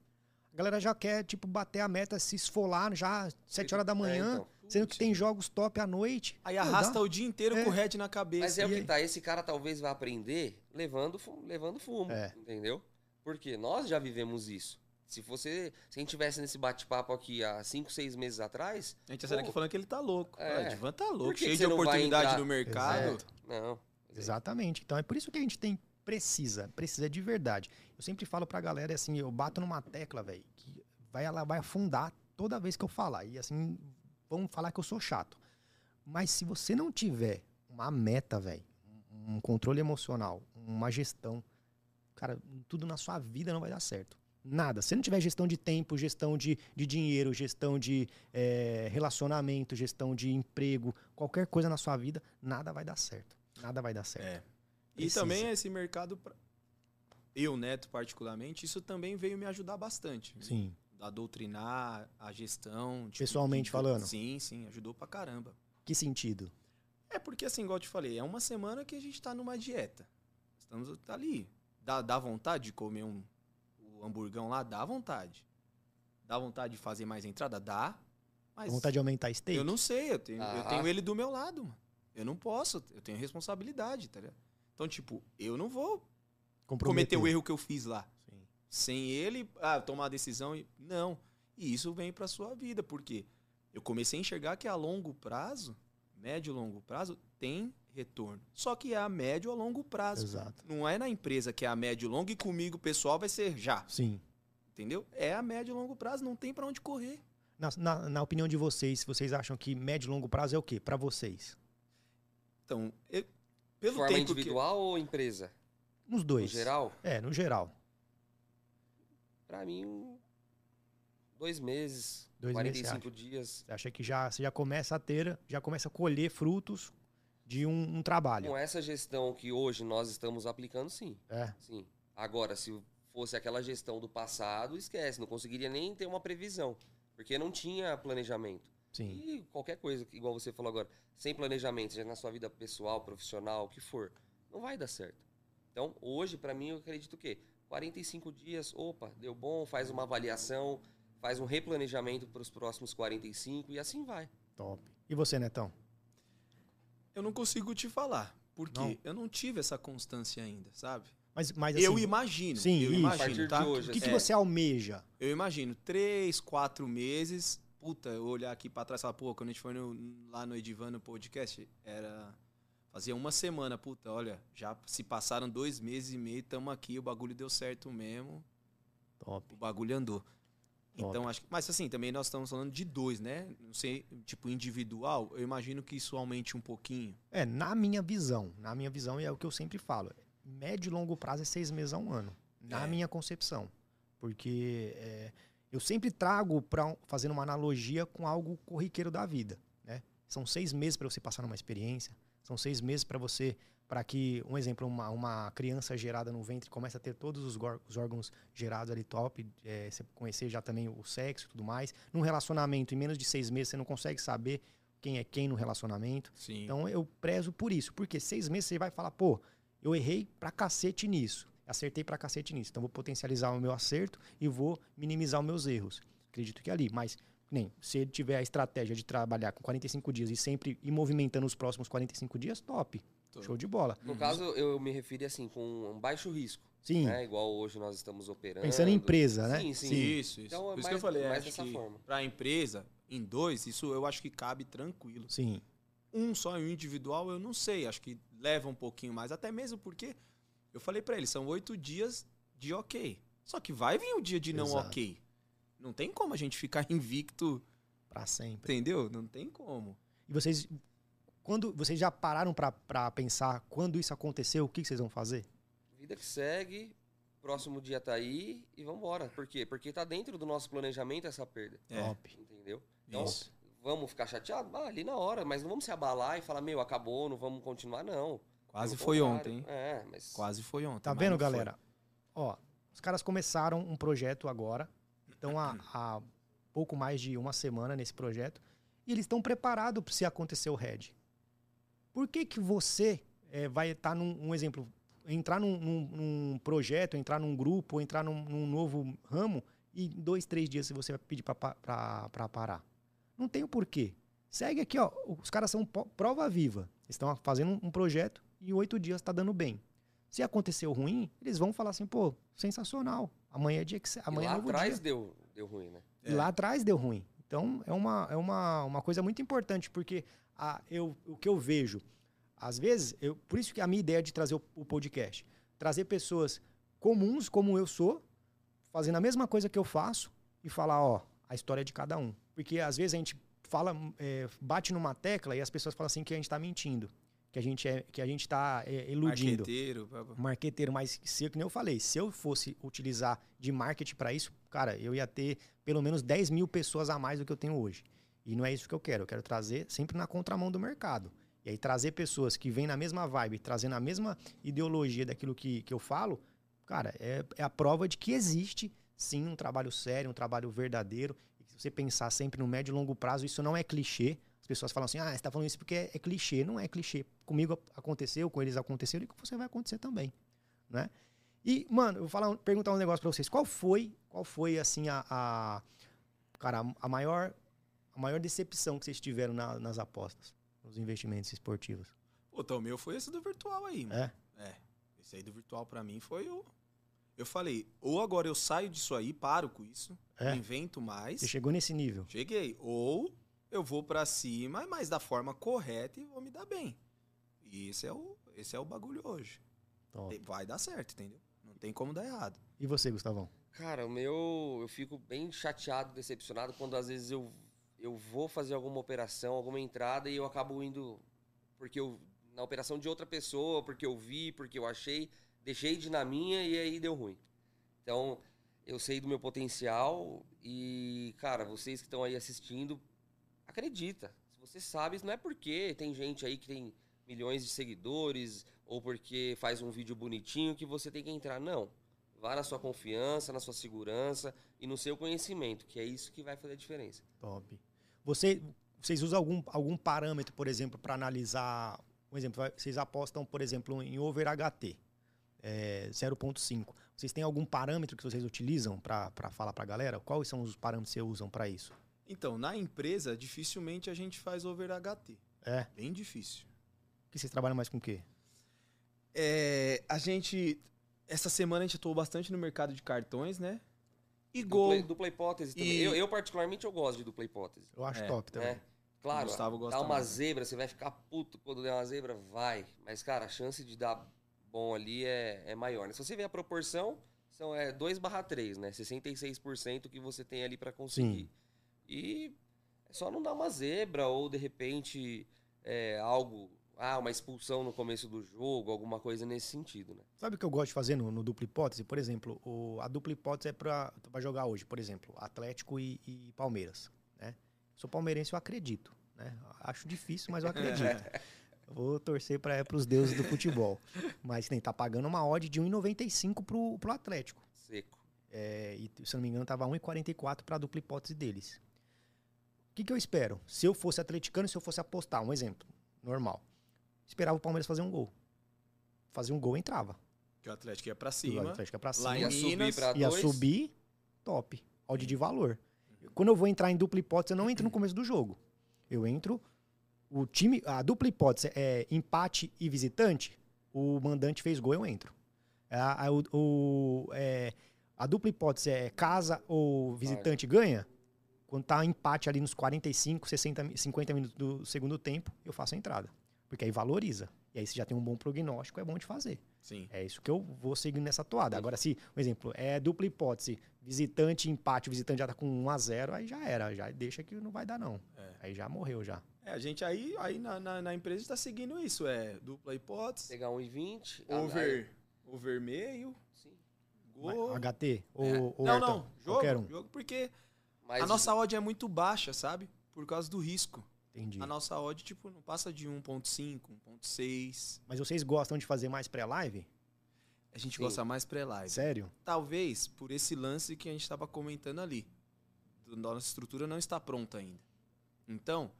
A galera já quer, tipo, bater a meta, se esfolar já 7 horas da manhã, É, então. sendo que tem jogos top à noite. Aí arrasta dá- o dia inteiro É. com o head na cabeça. Mas é o que aí? tá, esse cara talvez vá aprender levando, levando fumo, É. entendeu? Porque nós já vivemos isso. Se você, se a gente tivesse nesse bate-papo aqui há 5, 6 meses atrás, A gente tá saindo aqui falando que ele tá louco. É. Ah, O Divan tá louco, cheio de oportunidade no mercado. Exato. não. Exatamente. Então é por isso que a gente tem precisa, precisa de verdade. Eu sempre falo pra galera assim, eu bato numa tecla, velho, que vai ela vai afundar toda vez que eu falar. E assim, vão falar que eu sou chato. Mas se você não tiver uma meta, velho, um controle emocional, uma gestão, cara, tudo na sua vida não vai dar certo. Nada. Se não tiver gestão de tempo, gestão de, de dinheiro, gestão de eh, relacionamento, gestão de emprego, qualquer coisa na sua vida, nada vai dar certo. Nada vai dar certo. É. E também esse mercado, eu, Neto, particularmente, isso também veio me ajudar bastante. Sim. A doutrinar, a gestão. de- Pessoalmente de- falando? Sim, sim, ajudou pra caramba. Que sentido? É porque, assim, igual eu te falei, é uma semana que a gente tá numa dieta. Estamos ali. Dá, dá vontade de comer um o hamburgão lá? Dá vontade. Dá vontade de fazer mais entrada? Dá. Mas vontade de aumentar steak? eu não sei, eu tenho, eu Ah. tenho ele do meu lado, mano. Eu não posso, eu tenho responsabilidade, tá ligado? Então, tipo, eu não vou cometer o erro que eu fiz lá. Sim. Sem ele, ah, tomar a decisão e. Não. E isso vem pra sua vida, porque eu comecei a enxergar que a longo prazo, médio e longo prazo, tem retorno. Só que é a médio a longo prazo. Exato. Não é na empresa que é a médio e longo e comigo, pessoal, vai ser já. Sim. Entendeu? É a médio e longo prazo, não tem pra onde correr. Na, na, na opinião de vocês, vocês acham que médio e longo prazo é o quê? Pra vocês? Então, eu- pelo Forma tempo individual ou empresa? Nos dois. No geral, É, no geral. pra mim, dois meses, Dois meses, 45 dias. Você acha que já, você já começa a ter, já começa a colher frutos de um, um trabalho. Com essa gestão que hoje nós estamos aplicando, sim. É. Sim. Agora, se fosse aquela gestão do passado, esquece, não conseguiria nem ter uma previsão, porque não tinha planejamento. Sim. E qualquer coisa, que- igual você falou agora, sem planejamento, seja na sua vida pessoal, profissional, o que for, não vai dar certo. Então, hoje, pra mim, eu acredito o quê? 45 dias, opa, deu bom, faz uma avaliação, faz um replanejamento para os próximos 45 e assim vai. Top. E você, Netão? Eu não consigo te falar. Porque Não? eu não tive essa constância ainda, sabe? Mas, mas assim, eu imagino. sim, eu isso. Imagino, tá? hoje, o que, que É. você almeja? Eu imagino, três, quatro meses. Puta, eu olhar aqui pra trás e falar, pô, quando a gente foi no- lá no Edivan no podcast, era. Fazia uma semana, puta, olha, já se passaram dois meses e meio, tamo aqui, o bagulho deu certo mesmo, Top. o bagulho andou. Então, acho que. Mas assim, também nós estamos falando de dois, né? Não sei, tipo, individual, eu imagino que isso aumente um pouquinho. É, na minha visão, na minha visão, e é o que eu sempre falo, médio e longo prazo é seis meses a um ano. Na É. minha concepção. Porque é, eu sempre trago para fazendo uma analogia com algo corriqueiro da vida, né? São seis meses para você passar numa experiência, são seis meses para você, para que, um exemplo, uma, uma criança gerada no ventre comece a ter todos os, os órgãos gerados ali top, é, você conhecer já também o sexo e tudo mais. Num relacionamento, em menos de seis meses, você não consegue saber quem é quem no relacionamento. Sim. Então eu prezo por isso, porque seis meses você vai falar, pô, eu errei pra cacete nisso, acertei pra cacete nisso, então vou potencializar o meu acerto e vou minimizar os meus erros. Acredito que é ali, mas nem se ele tiver a estratégia de trabalhar com 45 dias e sempre ir movimentando os próximos 45 dias, top, Tô. show de bola. No caso, eu me referi assim, com um baixo risco. Sim, Né? Igual hoje nós estamos operando. pensando em empresa, né? Sim, sim. Isso, isso. Então, é Por isso mais- que eu falei, mais dessa que forma. pra empresa, em dois, isso eu acho que cabe tranquilo. Sim, Um só em um individual, eu não sei. Acho que leva um pouquinho mais. Até mesmo porque eu falei pra ele, são oito dias de ok. Só que vai vir o dia de não Exato. ok. Não tem como a gente ficar [LAUGHS] invicto, pra sempre. entendeu? Não tem como. E vocês, quando vocês já pararam pra- pra pensar quando isso aconteceu, o que, que vocês vão fazer? Vida que segue, próximo dia tá aí e vambora. Por quê? Porque tá dentro do nosso planejamento essa perda. É. Top. Entendeu? Então, Isso. vamos ficar chateados? Ah, ali na hora, mas não vamos se abalar e falar, meu, acabou, não vamos continuar, não. Quase Pelo foi contrário. ontem, hein? É, mas. Quase foi ontem. Tá vendo, não foi. galera? Ó, os caras começaram um projeto agora, estão há, [CLEARS THROAT] há pouco mais de uma semana nesse projeto, e eles estão preparados se acontecer o Red. Por que que você eh, vai estar num um exemplo, entrar num, num- num projeto, entrar num grupo, entrar num, num novo ramo, e em dois, três dias você vai pedir para parar? Não tem o porquê. Segue aqui, ó. Os caras são prova viva. Estão fazendo um projeto e em oito dias está dando bem. Se aconteceu ruim, eles vão falar assim, pô, sensacional. Amanhã é dia que E amanhã é lá novo atrás dia. deu, deu ruim, né? E lá atrás deu ruim. Então é uma, é uma, uma coisa muito importante, porque a, eu, o que eu vejo, às vezes, eu, por isso que a minha ideia de trazer o, o podcast, trazer pessoas comuns como eu sou, fazendo a mesma coisa que eu faço e falar, ó, a história é de cada um. Porque às vezes a gente fala, é, bate numa tecla e as pessoas falam assim que a gente tá mentindo, que a gente é, que a gente tá é, iludindo Marqueteiro, marqueteiro, mas se, eu- que nem eu falei, se eu fosse utilizar de marketing para isso, cara, eu ia ter pelo menos 10 mil pessoas a mais do que eu tenho hoje. E não é isso que eu quero. Eu quero trazer sempre na contramão do mercado. E aí trazer pessoas que vêm na mesma vibe, trazendo a mesma ideologia daquilo que, que eu falo, cara, é, é a prova de que existe sim um trabalho sério, um trabalho verdadeiro. E se você pensar sempre no médio e longo prazo, isso não é clichê. As pessoas falam assim, ah, você tá falando isso porque é, é clichê. Não é clichê. Comigo aconteceu, com eles aconteceu, e com você vai acontecer também, né? E, mano, eu vou falar, perguntar um negócio pra vocês. Qual foi, qual foi assim, a, a- cara, a maior, a maior decepção que vocês tiveram na- nas apostas, nos investimentos esportivos? Pô, então o meu foi esse do virtual aí, mano. É? É. Esse aí do virtual pra mim foi o. Eu falei, ou agora eu saio disso aí, paro com isso, É? invento mais. Você chegou nesse nível? Cheguei. Ou eu vou pra cima, mas da forma correta e vou me dar bem. E esse é o, esse é o bagulho hoje. Top. E Vai dar certo, entendeu? Não tem como dar errado. E você, Gustavão? Cara, o meu. Eu fico bem chateado, decepcionado quando às vezes eu, eu vou fazer alguma operação, alguma entrada e eu acabo indo. Porque eu. Na operação de outra pessoa, porque eu vi, porque eu achei, deixei de na minha e aí deu ruim. Então, eu sei do meu potencial e, cara, vocês que estão aí assistindo, acredita. Se você sabe, não é porque tem gente aí que tem milhões de seguidores ou porque faz um vídeo bonitinho que você tem que entrar. Não. Vá na sua confiança, na sua segurança e no seu conhecimento, que é isso que vai fazer a diferença. Top. Você, vocês usam algum, algum parâmetro, por exemplo, para analisar. Um exemplo, vocês apostam, por exemplo, em over HT, é, 0.5. Vocês têm algum parâmetro que vocês utilizam para falar para a galera? Quais são os parâmetros que vocês usam para isso? Então, na empresa, dificilmente a gente faz over HT. É? Bem difícil. Que vocês trabalham mais com o quê? É, a gente. Essa semana a gente atuou bastante no mercado de cartões, né? E Dupla, gol. dupla hipótese também. E- Eu, eu, particularmente, eu gosto de dupla hipótese. Eu acho É, top também. Né? Claro, Gustavo gosta dá uma mais. zebra, você vai ficar puto quando der uma zebra, vai. Mas, cara, a chance de dar bom ali é, é maior. Né? Se você vê a proporção, são é, 2 barra 3, né? 66% que você tem ali para conseguir. Sim. E é só não dar uma zebra ou, de repente, é, algo... Ah, uma expulsão no começo do jogo, alguma coisa nesse sentido, né? Sabe o que eu gosto de fazer no, no dupla hipótese? Por exemplo, o- a dupla hipótese é pra, pra jogar hoje, por exemplo, Atlético e, e Palmeiras. Né? Sou palmeirense, eu acredito. Né? Acho difícil, mas eu acredito. [LAUGHS] Vou torcer para os deuses do futebol. Mas tem, tá pagando uma odd de 1,95 pro, pro Atlético. Seco. É, e, se não me engano, tava 1,44 para a dupla hipótese deles. O que, que eu espero? Se eu fosse atleticano, se eu fosse apostar, um exemplo, normal. Esperava o Palmeiras fazer um gol. Fazer um gol, entrava. Que o Atlético ia pra O cima. Atlético ia pra Lá cima. em Ia subir Minas, pra Ia dois. subir, top. Odd de valor. Quando eu vou entrar em dupla hipótese, eu não entro no começo do jogo. Eu entro. O time. A dupla hipótese é empate e visitante. O mandante fez gol, eu entro. A, a, o- o- é, a dupla hipótese é casa ou visitante ganha. Quando tá empate ali nos 45, 60, mi- 50 minutos do segundo tempo, eu faço a entrada. Porque aí valoriza. E aí, se já tem um bom prognóstico, é bom de fazer. Sim. É isso que eu vou seguir nessa toada. Agora, se, por exemplo, é dupla hipótese, visitante, empate, o visitante já tá com 1 a 0 aí já era. Já deixa que não vai dar, não. É. Aí já morreu já. É, a gente aí, aí na, na, na empresa está seguindo isso. É dupla hipótese, Pegar 1,20. over, over meio, Sim. gol. HT ou, É. ou não, Ayrton, não. Jogo, um. jogo porque Mas a nossa odd é muito baixa, sabe? Por causa do risco. Entendi. A nossa odd, tipo, não passa de 1.5, 1.6. Mas vocês gostam de fazer mais pré-live? A gente Sim. gosta mais pré-live. Sério? Talvez por esse lance que a gente estava comentando ali. Nossa estrutura não está pronta ainda. Então,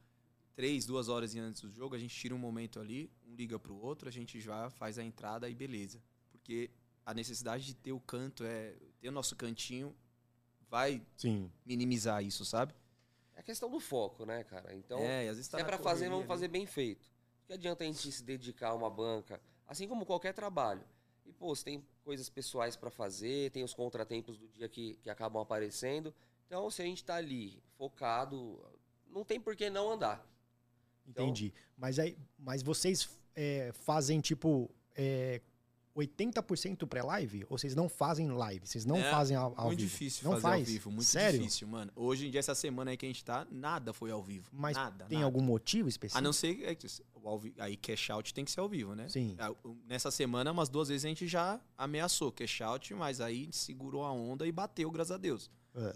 três, duas horas antes do jogo, a gente tira um momento ali, um liga pro outro, a gente já faz a entrada e beleza. Porque a necessidade de ter o canto, é ter o nosso cantinho, vai Sim. minimizar isso, sabe? É a questão do foco, né, cara? Então, é, e às vezes se tá é na pra fazer, correria vamos ali. fazer bem feito. Que adianta a gente se dedicar a uma banca, assim como qualquer trabalho. E, pô, você tem coisas pessoais pra fazer, tem os contratempos do dia que, que acabam aparecendo. Então, se a gente tá ali focado, não tem por que não andar. Então- Entendi. Mas aí, mas vocês é, fazem tipo é, 80% pré-live? Ou vocês não fazem live? Vocês não É, fazem ao, ao Muito vivo? difícil não fazer faz? ao vivo, muito Sério? difícil, mano. Hoje em dia, essa semana aí que a gente tá, nada foi ao vivo. Mas nada, tem nada. algum motivo específico? A não ser é que o ao vi- aí cash out tem que ser ao vivo, né? Sim. O- Nessa semana, umas duas vezes a gente já ameaçou cash out, mas aí a gente segurou a onda e bateu, graças a Deus. É.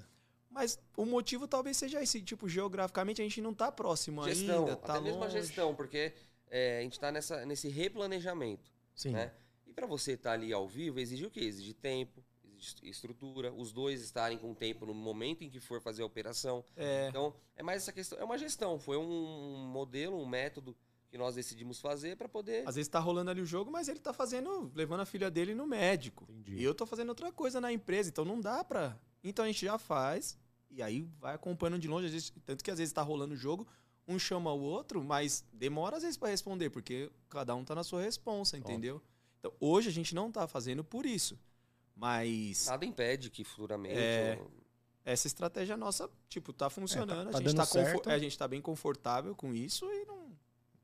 Mas o motivo talvez seja esse, tipo, geograficamente a gente não tá próximo Gestão, ainda, tá até mesmo a longe. gestão, porque é, a gente tá nessa, nesse replanejamento. Sim. né? E para você estar ali ao vivo, exige o quê? Exige tempo, exige estrutura, os dois estarem com tempo no momento em que for fazer a operação. É, Então, é mais essa questão, é uma gestão, foi um modelo, um método que nós decidimos fazer para poder às vezes tá rolando ali o jogo, mas ele tá fazendo, levando a filha dele no médico. Entendi. E eu tô fazendo outra coisa na empresa, então não dá pra. Então a gente já faz, e aí vai acompanhando de longe, às vezes- tanto que às vezes tá rolando o jogo, um chama o outro, mas demora às vezes pra responder, porque cada um tá na sua responsa, entendeu? Então hoje a gente não tá fazendo por isso. Mas nada impede que futuramente É. ou- essa estratégia nossa, tipo, tá funcionando. tá a, gente tá a gente tá bem confortável com isso e não.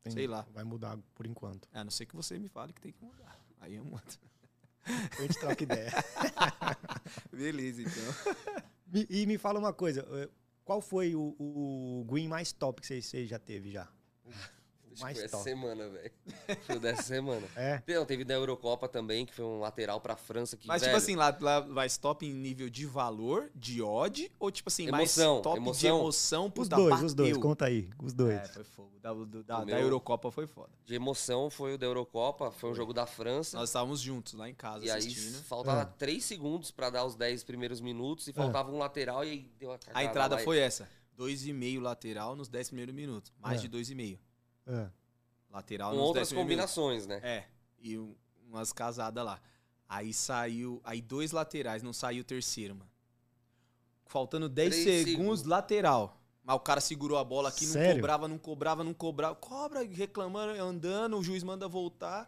Tem- sei lá. Vai mudar por enquanto. A não ser que você me fale que tem que mudar. Aí eu mudo. A gente troca ideia. [LAUGHS] Beleza, então. [LAUGHS] Me- e me fala uma coisa. eh, Qual foi o, o green mais top que você, você já teve já? [LAUGHS] Acho que mais foi essa top. semana, velho. [LAUGHS] Foi dessa semana. É? Não, teve da Eurocopa também, que foi um lateral pra França que, Mas, velho, tipo assim, lá, lá vai stop em nível de valor, de odd, ou tipo assim, Emoção, mais top de emoção. emoção, Os puta, dois, bateu. os dois. Conta aí. Os dois. É, foi fogo. Da, do- da, O da meu- Eurocopa foi foda. de emoção foi o da Eurocopa, foi um jogo da França. Nós estávamos juntos lá em casa E aí assistindo. faltava É. 3 segundos pra dar os 10 primeiros minutos e faltava um lateral e aí deu a cagada A entrada lá e- foi essa. 2,5 lateral nos 10 primeiros minutos. Mais É. de 2,5. É. Lateral com nos outras 10 primeiros minutos. combinações, né? É, e um- umas casadas lá. Aí saiu, aí dois laterais, não saiu o terceiro, mano. Faltando 10 Três segundos, segundos. lateral. Mas o cara segurou a bola aqui, não Sério? cobrava, não cobrava, não cobrava. Cobra, reclamando, andando, o juiz manda voltar.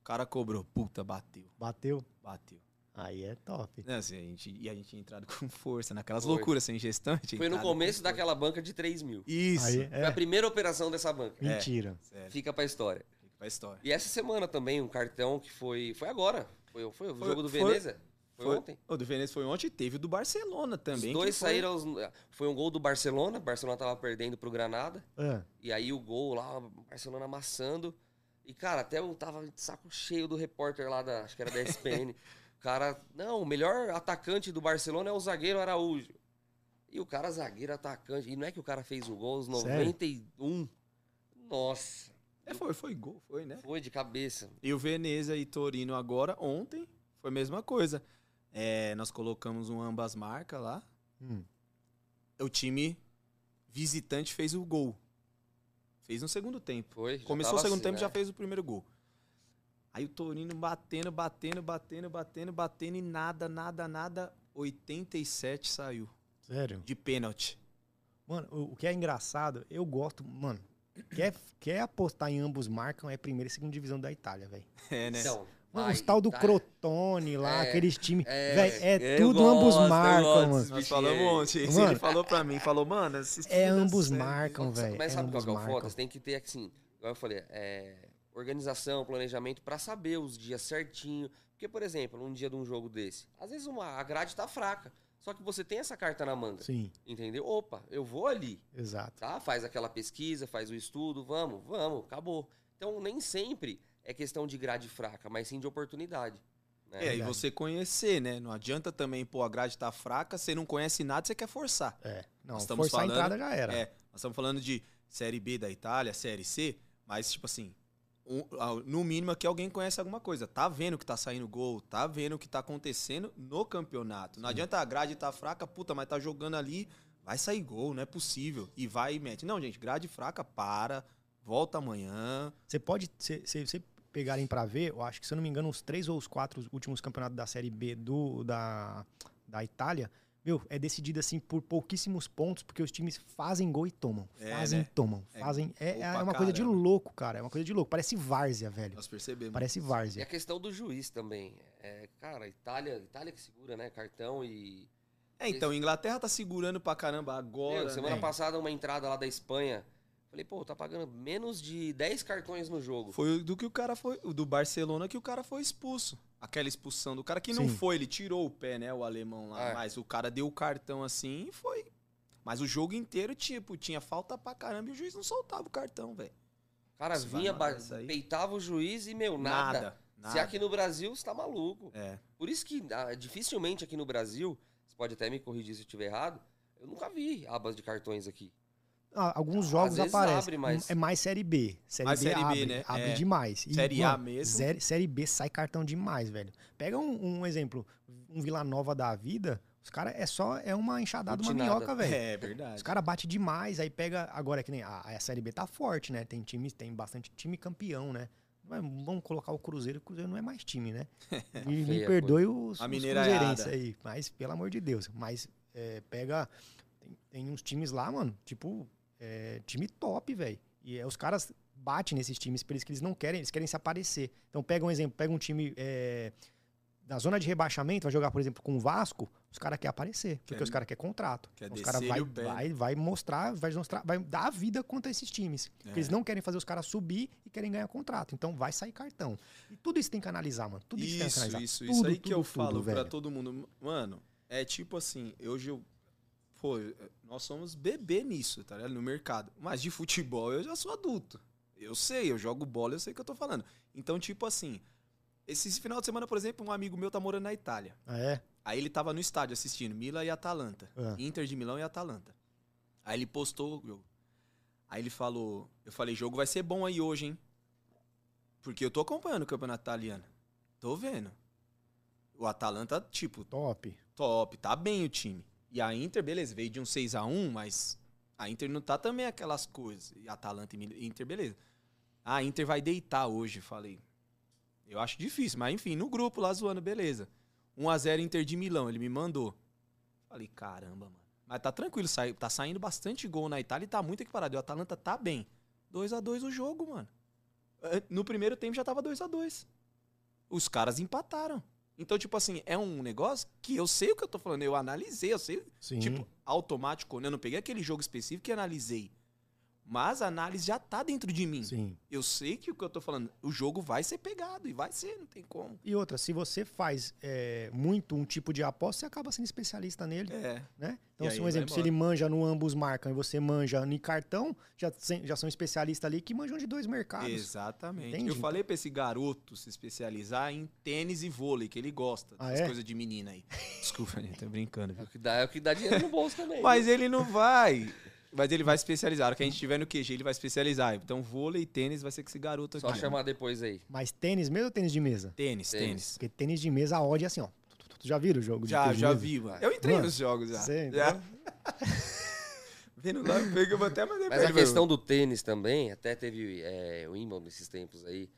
O cara cobrou. Puta, bateu, Bateu? bateu. Aí é top. Não, assim, a gente, e a gente tinha entrado [LAUGHS] com força, naquelas Foi. loucuras sem gestão. a gente tinha Foi no com começo força. daquela banca de 3 mil. Isso, Aí Foi a é. primeira operação dessa banca. Mentira. sério, Fica pra história. fica pra história. E essa semana também, um cartão que foi. Foi agora. Foi, foi o Foi- jogo do foi- Veneza. Foi, Foi- ontem. O do Veneza foi ontem e teve o do Barcelona também. Os dois foi- saíram. os- Foi um gol do Barcelona. O Barcelona tava perdendo pro Granada. Ah, E aí o gol lá, o Barcelona amassando. E, cara, até eu tava de saco cheio do repórter lá da. Acho que era da ESPN. [LAUGHS] o cara. Não, o melhor atacante do Barcelona é o zagueiro Araújo. E o cara, zagueiro, atacante. E não é que o cara fez o gol aos Sério? 91. Nossa. É, foi, foi gol, foi, né? Foi de cabeça. E o Veneza e Torino agora, ontem, foi a mesma coisa. É, nós colocamos um ambas marcas lá. hum. O time visitante fez o gol. Fez no segundo tempo. Foi. Começou o segundo assim, tempo né? já fez o primeiro gol. Aí o Torino batendo, batendo, batendo, batendo, batendo e nada, nada, nada. 87 saiu. Sério? De pênalti. Mano, o, o que é engraçado, eu gosto, mano. Quer, quer apostar em ambos marcam é primeira e segunda divisão da Itália, velho. É, né? Então, Mano, vai, os tal do tá- Crotone lá, É, aqueles times. é, velho, é tudo gosto, ambos marcam, gosto mano. Nós falamos ontem. Mano, ele falou pra mim, falou, mano, esses É ambos marcam, velho. Mas é sabe qual que é o foda? marcam. Você tem que ter, assim, igual eu falei, é, organização, planejamento pra saber os dias certinho. Porque, por exemplo, um dia de um jogo desse, às vezes uma, a grade tá fraca. Só que você tem essa carta na manga. Sim, Entendeu? Opa, eu vou ali. exato. Tá? Faz aquela pesquisa, faz o estudo, vamos, vamos, acabou. Então, nem sempre é questão de grade fraca, mas sim de oportunidade. né? É, e você conhecer, né? Não adianta também, pô, a grade tá fraca, você não conhece nada, você quer forçar. É. Não, Nós estamos forçar falando- a entrada já era. É, nós estamos falando de Série B da Itália, Série C, mas, tipo assim, no mínimo aqui alguém conhece alguma coisa. Tá vendo que tá saindo gol, tá vendo o que tá acontecendo no campeonato. Não adianta a grade tá fraca, puta, mas tá jogando ali, vai sair gol, não é possível. E vai e mete. Não, gente, grade fraca, para, volta amanhã. Você pode, se você pegarem pra ver, eu acho que se eu não me engano, os três ou os quatro últimos campeonatos da Série B do, da, da Itália, meu, é decidido assim por pouquíssimos pontos, porque os times fazem gol e tomam. É, Fazem né? e tomam. É Fazem. É, é uma coisa de caramba. louco, cara. É uma coisa de louco. Parece várzea, velho. Nós percebemos. Parece E várzea. a questão do juiz também. É, cara, Itália, Itália que segura, né? Cartão e. É, então, Inglaterra tá segurando pra caramba agora. Meu, semana né? passada, uma entrada lá da Espanha. Falei, pô, tá pagando menos de 10 cartões no jogo. Foi o do que o cara foi, o do Barcelona que o cara foi expulso. Aquela expulsão do cara que não Sim. foi, ele tirou o pé, né, o alemão lá, É. mas o cara deu o cartão assim e foi. Mas o jogo inteiro, tipo, tinha falta pra caramba e o juiz não soltava o cartão, velho. O cara vinha, peitava o juiz e, meu, nada. Nada. nada. Se aqui no Brasil, você tá maluco. É. Por isso que ah, dificilmente aqui no Brasil, você pode até me corrigir se eu estiver errado, eu nunca vi abas de cartões aqui. Ah, alguns jogos aparecem. abre, mas- É mais Série B. Série Mais B Série B, abre, né? abre É. demais. E, Série A mesmo. Série, série B sai cartão demais, velho. Pega um, um exemplo, um Vila Nova da vida, os caras é só é uma enxadada, uma minhoca, velho. É verdade. Os caras batem demais, aí pega. Agora que nem a, a Série B tá forte, né? Tem times, tem bastante time campeão, né? Mas vamos colocar o Cruzeiro, o Cruzeiro não é mais time, né? [LAUGHS] E me feia perdoe os, A os mineiraiada. cruzeirenses aí. Mas, pelo amor de Deus. Mas é, pega. Tem, tem uns times lá, mano, tipo, é, time top, velho. E é, os caras batem nesses times por isso que eles não querem, eles querem se aparecer. Então pega um exemplo, pega um time é, da zona de rebaixamento, vai jogar, por exemplo, com o Vasco, os caras querem aparecer, porque Quer- os caras querem contrato. quer os caras vai, vai, vai mostrar, vai mostrar, vai dar a vida contra esses times. Porque É. eles não querem fazer os caras subir e querem ganhar contrato. Então vai sair cartão. E tudo isso tem que analisar, mano. Tudo isso, tem que Isso, analisar. isso, Tudo, isso aí que tudo, eu tudo, falo pra velho. todo mundo. Mano, é tipo assim, hoje eu. Pô, nós somos bebê nisso, tá ligado? No mercado. Mas de futebol eu já sou adulto. Eu sei, eu jogo bola, eu sei o que eu tô falando. Então, tipo assim, esse final de semana, por exemplo, um amigo meu tá morando na Itália. Ah, é? Aí ele tava no estádio assistindo Milan e Atalanta. Ah. Inter de Milão e Atalanta. Aí ele postou o jogo. Aí ele falou, eu falei, jogo vai ser bom aí hoje, hein? Porque eu tô acompanhando o campeonato italiano. Tô vendo. O Atalanta, tipo, Top. top, tá bem o time. E a Inter, beleza, veio de um 6 a 1 mas a Inter não tá também aquelas coisas. E Atalanta e Inter, beleza. A Inter vai deitar hoje, falei. Eu acho difícil, mas enfim, no grupo lá zoando, beleza. 1x0 Inter de Milão, ele me mandou. Falei, caramba, mano. Mas tá tranquilo, sai, tá saindo bastante gol na Itália e tá muito equiparado. E o Atalanta tá bem. 2 a 2 o jogo, mano. Eh, No primeiro tempo já tava 2 a 2 Os caras empataram. Então, tipo assim, é um negócio que eu sei o que eu tô falando. Eu analisei, eu sei Sim. Tipo, automático, né? Eu não peguei aquele jogo específico e analisei. Mas a análise já tá dentro de mim. Sim. Eu sei que o que eu tô falando, o jogo vai ser pegado e vai ser, não tem como. E outra, se você faz é, muito um tipo de aposta, você acaba sendo especialista nele, É. né? Então, se um exemplo, se ele manja no ambos marcam e você manja no cartão, já, já são especialistas ali que manjam de dois mercados. Exatamente. Entendi. Eu falei pra esse garoto se especializar em tênis e vôlei, que ele gosta Ah, das é? coisas de menina aí. [LAUGHS] Desculpa, gente, tô brincando. É viu? o que dá, é o que dá dinheiro no bolso também. Mas ele não vai. [LAUGHS] Mas ele vai especializar. Hora que a gente estiver no QG, ele vai especializar. Então, vôlei e tênis vai ser com esse garoto Só aqui. chamar depois aí. Mas tênis mesmo ou tênis de mesa? Tênis, Tênis. tênis. Porque tênis de mesa, a odd é assim, ó. Tu já viram o jogo de Já, tênis de já mesa? vi, mano. Eu entrei Mano, nos jogos já. Você, já. [LAUGHS] Vendo lá, pegamos até mais Mas a questão do tênis também, até teve é, o Wimbledon nesses tempos aí,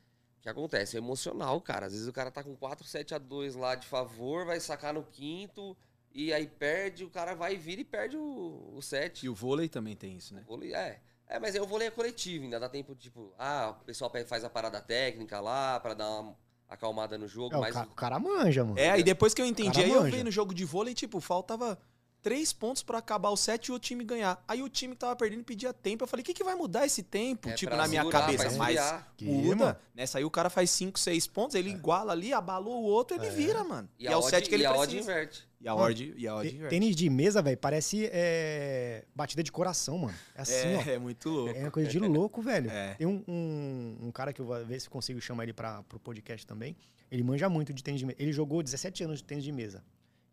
que acontece, é emocional, cara. Às vezes o cara tá com 4, 7 a 2 lá de favor, vai sacar no quinto, e aí perde, o cara vai vir e perde o, o set. E o vôlei também tem isso, né? O vôlei, é. É, mas aí o vôlei é coletivo, ainda dá tempo, tipo, ah, o pessoal faz a parada técnica lá pra dar uma acalmada no jogo, É, o, mas o cara manja, mano. É, aí depois que eu entendi, aí eu manja. vi no jogo de vôlei, tipo, faltava três pontos pra acabar o set e o time ganhar. Aí o time que tava perdendo pedia tempo. Eu falei, o que, que vai mudar esse tempo? É tipo, na minha segurar, cabeça. Mas. Que, muda. Nessa aí o cara faz cinco, seis pontos, ele iguala ali, abalou o outro, ele vira, mano. E, E, a é o odd, set que ele e a odd precisa. inverte. E a odd, e a inverte. Tênis de mesa, velho, parece é, batida de coração, mano. É assim, ó. é, [LAUGHS] é muito louco. É uma coisa de louco, velho. É. Tem um, um, um cara que eu vou ver se consigo chamar ele para pro podcast também. Ele manja muito de tênis de mesa. Ele jogou 17 anos de tênis de mesa.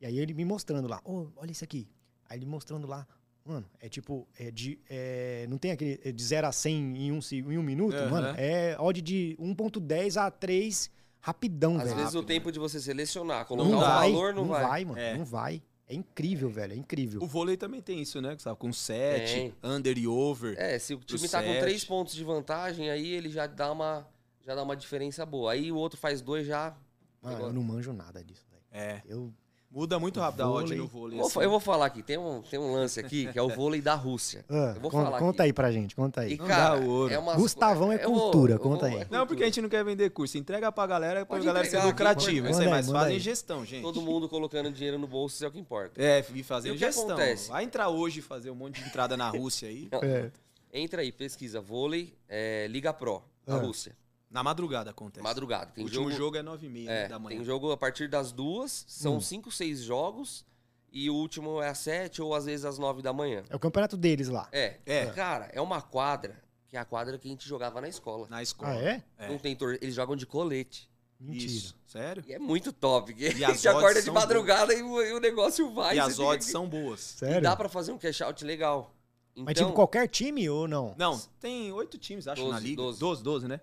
E aí ele me mostrando lá, ô, olha isso aqui. Aí ele mostrando lá, mano, é tipo, é de, é, não tem aquele é de 0 a 100 em um, em um minuto, Aham. mano. É odd de 1.10 a 3 rapidão, Às velho. vezes o rápido, tempo de você selecionar, colocar Não o vai, valor, não, vai. mano, É. não vai. É incrível, velho, é incrível. O vôlei também tem isso, né? Gustavo? Com set, Tem. under e over. É, se o time tá com set. três pontos de vantagem, aí ele já dá uma, já dá uma diferença boa. Aí o outro faz dois já. Mano, eu não manjo nada disso, velho. É. Eu, Muda muito rápido a odd no vôlei. Eu vou, assim. eu vou falar aqui, tem um, tem um lance aqui que é o vôlei da Rússia. Ah, Eu vou con- falar conta aqui. aí pra gente, conta aí. E, Não cara, dá ouro. é umas- Gustavão é vou- cultura, eu conta vou- aí. é Não, porque a gente não quer vender curso. Entrega pra galera, pra Pode galera ser lucrativa. Isso mas manda fazem aí. gestão, gente. Todo mundo colocando dinheiro no bolso, isso é o que importa. É, e E fazer que gestão. acontece? Vai entrar hoje e fazer um monte de entrada na Rússia aí. É. Entra aí, pesquisa, vôlei, é, Liga Pro, da Ah. Rússia. Na madrugada acontece. Madrugada. O Tem último jogo, jogo, é 9h30 é, da manhã. tem jogo a partir das duas, são Hum. cinco, seis jogos, e o último é às sete ou às vezes às nove da manhã. É o campeonato deles lá. É, É. cara, é uma quadra, que é a quadra que a gente jogava na escola. Na escola. Ah, é? É. Não tem tor... Eles jogam de colete. Mentira. Isso. Sério? E é muito top. que E a gente acorda de madrugada e o, e o negócio vai. e as odds aqui. são boas. E Sério? dá pra fazer um cash out legal. Então, Mas tipo qualquer time ou não? Não, tem oito times, acho, na 12, liga. 12. 12, 12, né?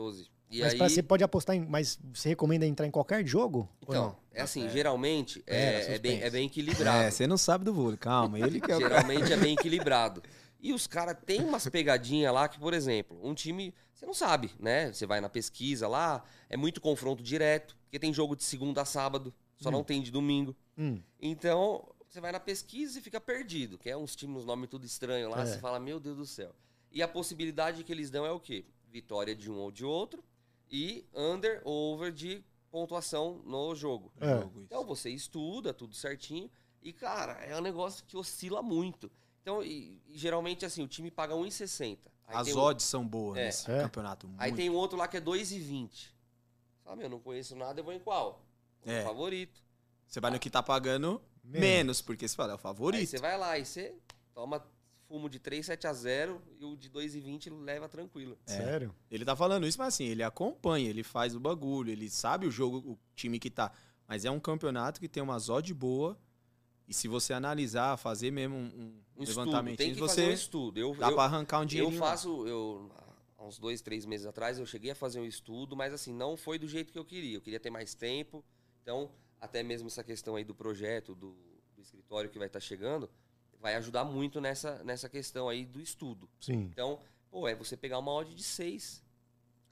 12. E mas aí, pra- você pode apostar em. Mas você recomenda entrar em qualquer jogo? ou então, não? é assim, É. geralmente é, é bem, é bem equilibrado. você não sabe do vôlei, calma. Ele que é o cara. Geralmente é bem [LAUGHS] equilibrado. E os caras têm umas pegadinhas lá que, por exemplo, um time, você não sabe, né? Você vai na pesquisa lá, é muito confronto direto, porque tem jogo de segunda a sábado, só Hum. não tem de domingo. Hum, Então, você vai na pesquisa e fica perdido, que é uns times, uns nomes tudo estranho lá, É. você fala, meu Deus do céu. E a possibilidade que eles dão é o quê? Vitória de um ou de outro e under ou over de pontuação no jogo. É. Então você estuda tudo certinho e, cara, é um negócio que oscila muito. Então, e, e geralmente assim, o time paga 1,60. Aí As tem um- odds são boas É. nesse É. campeonato. Muito. Aí tem um outro lá que é 2,20. Sabe, eu não conheço nada, eu vou em qual? Vou no É. favorito. Você vai no que tá pagando Menos. menos, porque você fala, é o Aí favorito. você vai lá e você toma fumo de 3, 7 a 0 e o de 2,20 leva tranquilo. É. Sério? Ele tá falando isso, mas assim, ele acompanha, ele faz o bagulho, ele sabe o jogo, o time que tá. Mas é um campeonato que tem uma odd boa. E se você analisar, fazer mesmo um, um estudo, levantamento, tem que você fazer um estudo. Eu, dá eu, pra arrancar um eu dinheiro. faço, eu, há uns dois, três meses atrás, eu cheguei a fazer um estudo, mas assim, não foi do jeito que eu queria. Eu queria ter mais tempo. Então, até mesmo essa questão aí do projeto, do, do escritório que vai estar chegando, vai ajudar muito nessa, nessa questão aí do estudo. Sim. Então, pô, é você pegar uma odd de 6.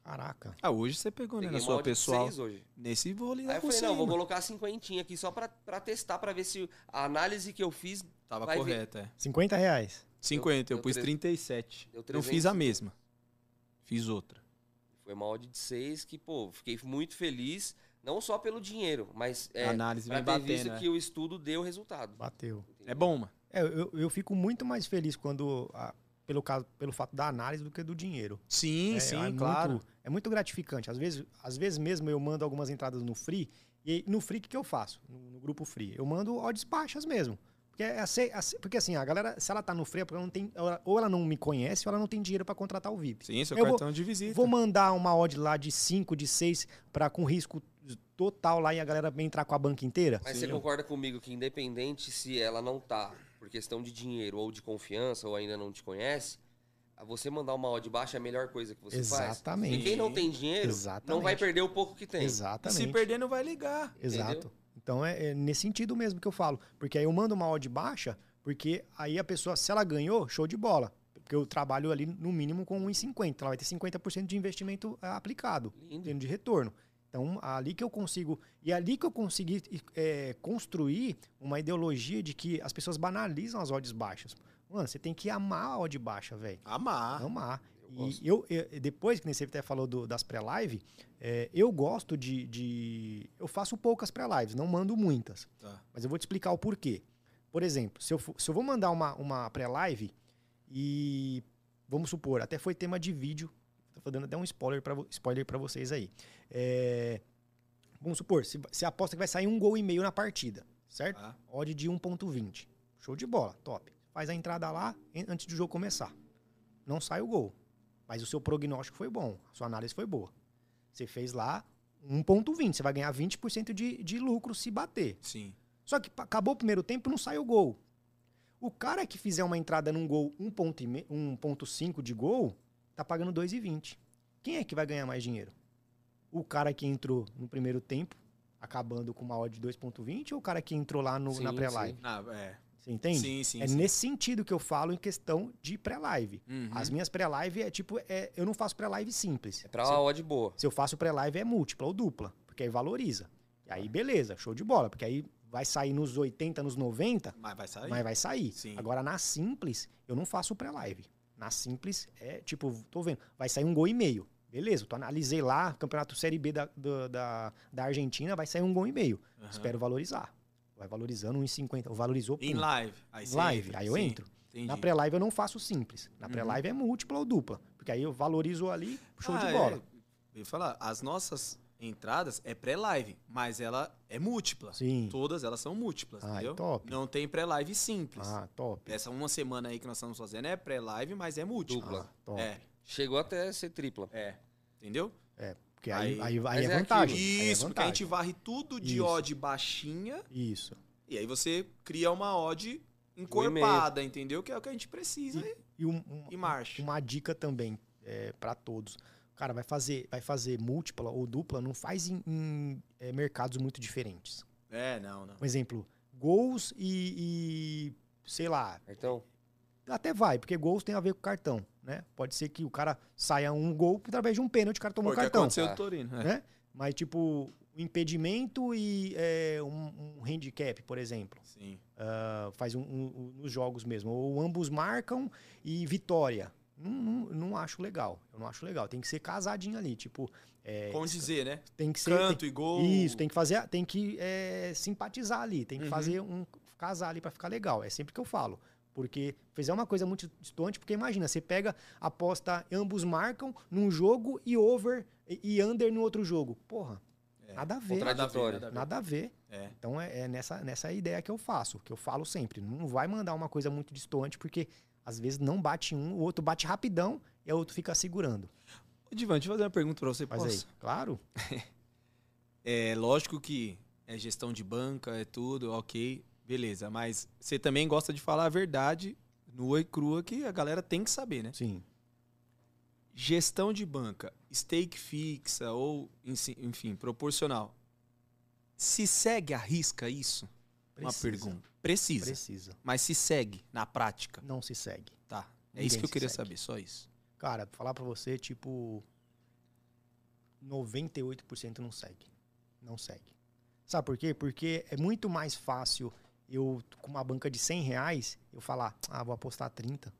Caraca. Ah, hoje você pegou, né, Peguei na uma sua pessoal. 6 hoje. Nesse vôlei Aí eu falei, não, vou colocar cinquentinha aqui só pra, pra testar, pra ver se a análise que eu fiz Tava vai ver. é. 50 reais. 50, eu, deu pus tre- 37. deu Não fiz a 350. mesma. Fiz outra. Foi uma odd de 6 que, pô, fiquei muito feliz, não só pelo dinheiro, mas a é, análise pra ter visto batendo. é. que o estudo deu resultado. Bateu. entendeu? É bom, mano. É, eu, eu fico muito mais feliz quando a- pelo, caso, pelo fato da análise do que do dinheiro. Sim, é, sim, é claro. Muito, é muito gratificante. Às vezes, às vezes mesmo eu mando algumas entradas no Free, e no Free o que, que eu faço? No, no, grupo Free? Eu mando odds baixas mesmo. Porque, é assim, porque assim, a galera, se ela tá no Free, é porque ela não tem, ou ela não me conhece, ou ela não tem dinheiro para contratar o VIP. Sim, seu eu cartão vou, de visita. Vou mandar uma odd lá de 5, de 6, para com risco total lá e a galera entrar com a banca inteira. Mas Sim. você concorda comigo que independente se ela não tá por questão de dinheiro ou de confiança ou ainda não te conhece, você mandar uma odd baixa é a melhor coisa que você Exatamente. faz. Exatamente. E quem não tem dinheiro Exatamente. não vai perder o pouco que tem. Exatamente. E se perder, não vai ligar. Exato. Entendeu? Então é, é, nesse sentido mesmo que eu falo. Porque aí eu mando uma odd baixa, porque aí a pessoa, se ela ganhou, show de bola. Porque eu trabalho ali no mínimo com 1,50. Ela vai ter 50% de investimento é, aplicado, Lindo. de retorno. Então, ali que eu consigo. E ali que eu consegui é, construir uma ideologia de que as pessoas banalizam as odds baixas. Mano, você tem que amar a odd baixa, velho. Amar. Amar. Eu e eu, eu, depois que você até falou do, das pré-live, é, eu gosto de, de, Eu faço poucas pré-lives, não mando muitas. Tá. Mas eu vou te explicar o porquê. Por exemplo, se eu, se eu vou mandar uma, uma pré-live e. Vamos supor, até foi tema de vídeo. Tô dando até um spoiler para spoiler vocês aí. É, vamos supor, se, se aposta que vai sair um gol e meio na partida, certo? Ah. Odd de 1.20. Show de bola, top. Faz a entrada lá antes do jogo começar. Não sai o gol. Mas o seu prognóstico foi bom, a sua análise foi boa. Você fez lá 1.20, você vai ganhar 20% de, de lucro se bater. Sim. Só que acabou o primeiro tempo, não sai o gol. O cara que fizer uma entrada num gol 1.5 de gol, tá pagando 2,20. Quem é que vai ganhar mais dinheiro? O cara que entrou no primeiro tempo, acabando com uma odd de 2,20, ou o cara que entrou lá no, Sim, na pré-live? Ah, é. Você entende? Sim, sim. é sim. nesse sentido que eu falo em questão de pré-live. Uhum. As minhas pré-live é tipo, é, eu não faço pré-live simples. É pra se, uma odd boa. se eu faço pré-live é múltipla ou dupla, porque aí valoriza. E aí beleza, show de bola, porque aí vai sair nos 80, nos 90, Mas vai sair. mas vai sair. Sim. Agora na simples, eu não faço pré-live. Na simples é tipo, tô vendo, vai sair um gol e meio. Beleza, eu analisei lá, campeonato Série B da, da, da Argentina, vai sair um gol e meio. Uhum. Espero valorizar. Vai valorizando 1,50. Valorizou Em live. Aí live, entra. aí eu Sim, entro. Entendi. Na pré-live eu não faço simples. Na Uhum. pré-live é múltipla ou dupla. Porque aí eu valorizo ali, show Ah, de bola. É. Eu ia falar, as nossas entradas é pré-live, mas ela é múltipla. Sim. Todas elas são múltiplas, Ai, entendeu? top. Não tem pré-live simples. Ah, top. Essa uma semana aí que nós estamos fazendo é pré-live, mas é múltipla. Dupla. Ah, top. É, Chegou até a ser tripla. é. Entendeu? É, porque aí, Aí- aí, aí, é é vantagem. aquilo. aí é Isso, porque a vantagem. gente varre tudo de Isso. odd baixinha Isso. e aí você cria uma odd encorpada, entendeu? Que é o que a gente precisa e, E um- um- e marcha. uma dica também é, para todos. Cara, vai fazer, vai fazer múltipla ou dupla, não faz em, em, é, mercados muito diferentes. É, não, não. Um exemplo, gols e, e, sei lá, Cartão? até vai, porque gols tem a ver com cartão, né? Pode ser que o cara saia um gol através de um pênalti, o cara tomou Foi cartão. aconteceu Tá. do Torino. é. né? Mas, tipo, o impedimento e é, um, um handicap, por exemplo. Sim. Ah, faz um, um- nos jogos mesmo. Ou ambos marcam e vitória. Não, não, não acho legal. Eu não acho legal. Tem que ser casadinho ali. Tipo, é, Como dizer, né? tem que ser. Canto e gol. tem- isso, tem que fazer. Tem que é, simpatizar ali. Tem que Uhum. fazer um. casar ali pra ficar legal. É sempre que eu falo. Porque fizer uma coisa muito distante, porque imagina, você pega, aposta, ambos marcam num jogo e over e under no outro jogo. Porra, É. nada a ver. Nada a ver, Nada a ver. É. Então é, é nessa, nessa ideia que eu faço, que eu falo sempre. Não vai mandar uma coisa muito distante, porque às vezes não bate um, o outro bate rapidão e o outro fica segurando. Ô, Divan, deixa eu fazer uma pergunta pra você. Mas Posso? aí, claro, [LAUGHS] É lógico que é gestão de banca, é tudo, ok, beleza. Mas você também gosta de falar a verdade nua e crua que a galera tem que saber, né? sim. Gestão de banca, stake fixa ou, enfim, proporcional. Se segue a risca isso? Uma Precisa, pergunta. Precisa, Precisa. Mas se segue na prática, Não se segue. tá? É Ninguém isso que eu queria segue. saber, só isso. Cara, falar pra você, tipo, 98% não segue. Não segue. Sabe por quê? Porque é muito mais fácil eu, com uma banca de 100 reais, eu falar, ah, vou apostar 30.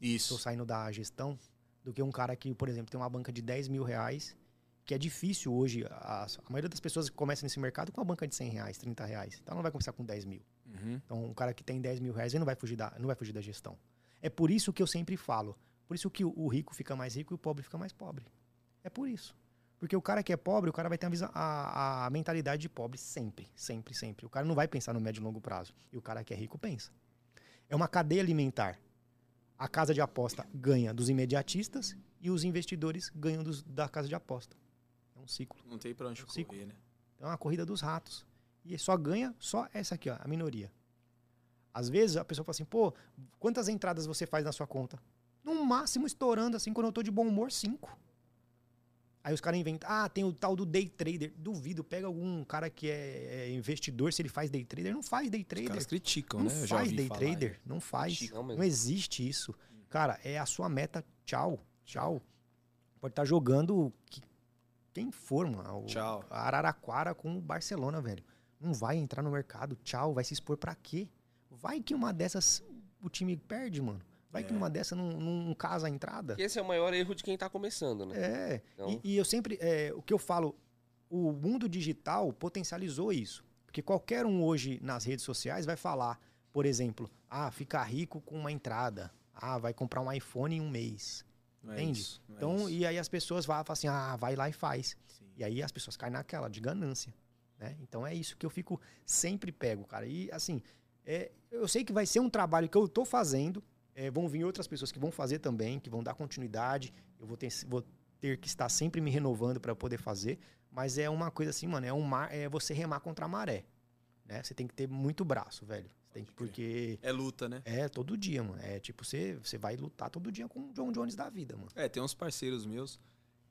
Estou Isso. saindo da gestão, do que um cara que, por exemplo, tem uma banca de 10 mil reais, que é difícil hoje. A, a maioria das pessoas que começam nesse mercado com uma banca de 100 reais, 30 reais. Então não vai começar com 10 mil. Uhum. Então um cara que tem 10 mil reais, ele não vai fugir da, não vai fugir da gestão. É por isso que eu sempre falo. Por isso que o rico fica mais rico e o pobre fica mais pobre. É por isso. Porque o cara que é pobre, o cara vai ter a, a- mentalidade de pobre sempre, sempre, sempre. O cara não vai pensar no médio e longo prazo. E o cara que é rico pensa. É uma cadeia alimentar. A casa de aposta ganha dos imediatistas e os investidores ganham dos- da casa de aposta. É um ciclo. Não tem pra onde Cinco. correr, né? É uma corrida dos ratos. E só ganha só essa aqui, ó, a minoria. Às vezes a pessoa fala assim, pô, quantas entradas você faz na sua conta? No máximo estourando assim, quando eu tô de bom humor, cinco. Aí os caras inventam, ah, tem o tal do day trader. Duvido, pega algum cara que é, é investidor, se ele faz day trader. Não faz day Os trader. caras criticam, Não né? Faz ouvi day falar trader. aí. Não faz. Não Não, existe isso. Cara, é a sua meta. Tchau. Tchau. Pode estar jogando que- quem for, mano. O Tchau. Araraquara com o Barcelona, velho. Não vai entrar no mercado. Tchau. Vai se expor pra quê? Vai que uma dessas o time perde, mano. Vai que É. numa dessa não, não casa a entrada. Que esse é o maior erro de quem tá começando, né? É. Então- E, e eu sempre. é, o que eu falo, o mundo digital potencializou isso. Porque qualquer um hoje nas redes sociais vai falar, por exemplo, ah, ficar rico com uma entrada. Ah, vai comprar um iPhone em um mês. Não é Entende? isso, não é Então, isso. e aí as pessoas vão falar assim, ah, vai lá e faz. Sim. E aí as pessoas caem naquela de ganância. Né? Então é isso que eu fico sempre pego, cara. E assim, é, eu sei que vai ser um trabalho que eu tô fazendo. É, vão vir outras pessoas que vão fazer também, que vão dar continuidade. Eu vou ter, vou ter que estar sempre me renovando para poder fazer. Mas é uma coisa assim, mano, é um mar, é você remar contra a maré. Né? Você tem que ter muito braço, velho. Você tem que, porque É luta, né? é todo dia, mano. É tipo, você, você vai lutar todo dia com o John Jones da vida, mano. É, tem uns parceiros meus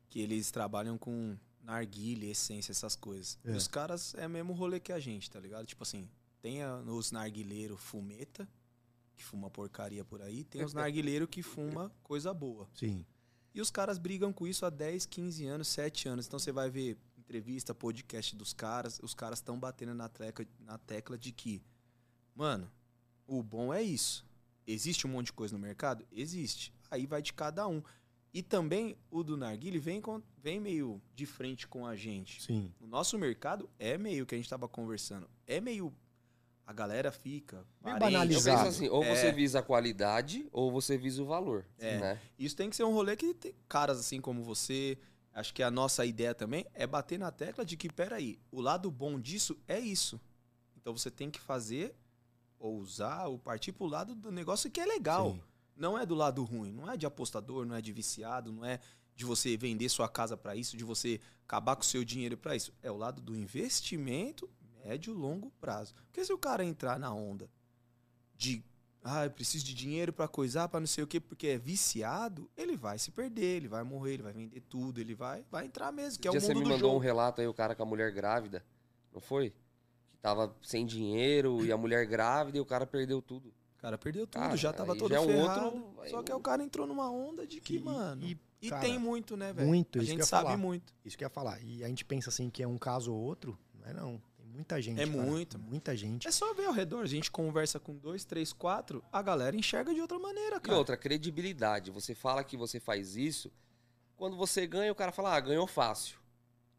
que eles trabalham com narguilha, essência, essas coisas. É. E os caras é mesmo rolê que a gente, tá ligado? Tipo assim, tem a- os narguilheiros fumeta, que fuma porcaria por aí, tem os [LAUGHS] narguilheiros que fuma coisa boa. Sim. E os caras brigam com isso há 10, 15 anos, 7 anos. Então você vai ver entrevista, podcast dos caras, os caras estão batendo na tecla, na tecla de que, mano, o bom é isso. Existe um monte de coisa no mercado? Existe. Aí vai de cada um. E também o do Narguile vem, com- vem meio de frente com a gente. Sim. O nosso mercado é meio que a gente tava conversando. É meio. A galera fica. Eu banalizado. assim, ou É. você visa a qualidade, ou você visa o valor. É. Né? Isso tem que ser um rolê que tem caras assim como você. Acho que a nossa ideia também é bater na tecla de que, peraí, o lado bom disso é isso. Então você tem que fazer, ou usar, ou partir pro lado do negócio que é legal. Sim. Não é do lado ruim. Não é de apostador, não é de viciado, não é de você vender sua casa pra isso, de você acabar com o seu dinheiro pra isso. É o lado do investimento médio e longo prazo. Porque se o cara entrar na onda de ah, eu preciso de dinheiro pra coisar, pra não sei o quê, porque é viciado, ele vai se perder, ele vai morrer, ele vai vender tudo, ele vai, vai entrar mesmo, que é o dia você mundo me do mandou um jogo. relato aí, o cara com a mulher grávida, não foi? Que tava sem dinheiro e a mulher grávida e o cara perdeu tudo. O cara perdeu tudo, Cara, já tava todo já é um ferrado. outro- só que um- o cara entrou numa onda de que, E- mano... e, E, cara, tem muito, né, velho? muito, A isso que eu gente ia sabe falar. muito. Isso que eu ia falar. E a gente pensa assim que é um caso ou outro. Não é não. Muita gente. É cara. muito. Muita gente. É só ver ao redor, a gente conversa com dois, três, quatro, a galera enxerga de outra maneira, E cara. outra, credibilidade. Você fala que você faz isso, quando você ganha, o cara fala, ah, ganhou fácil.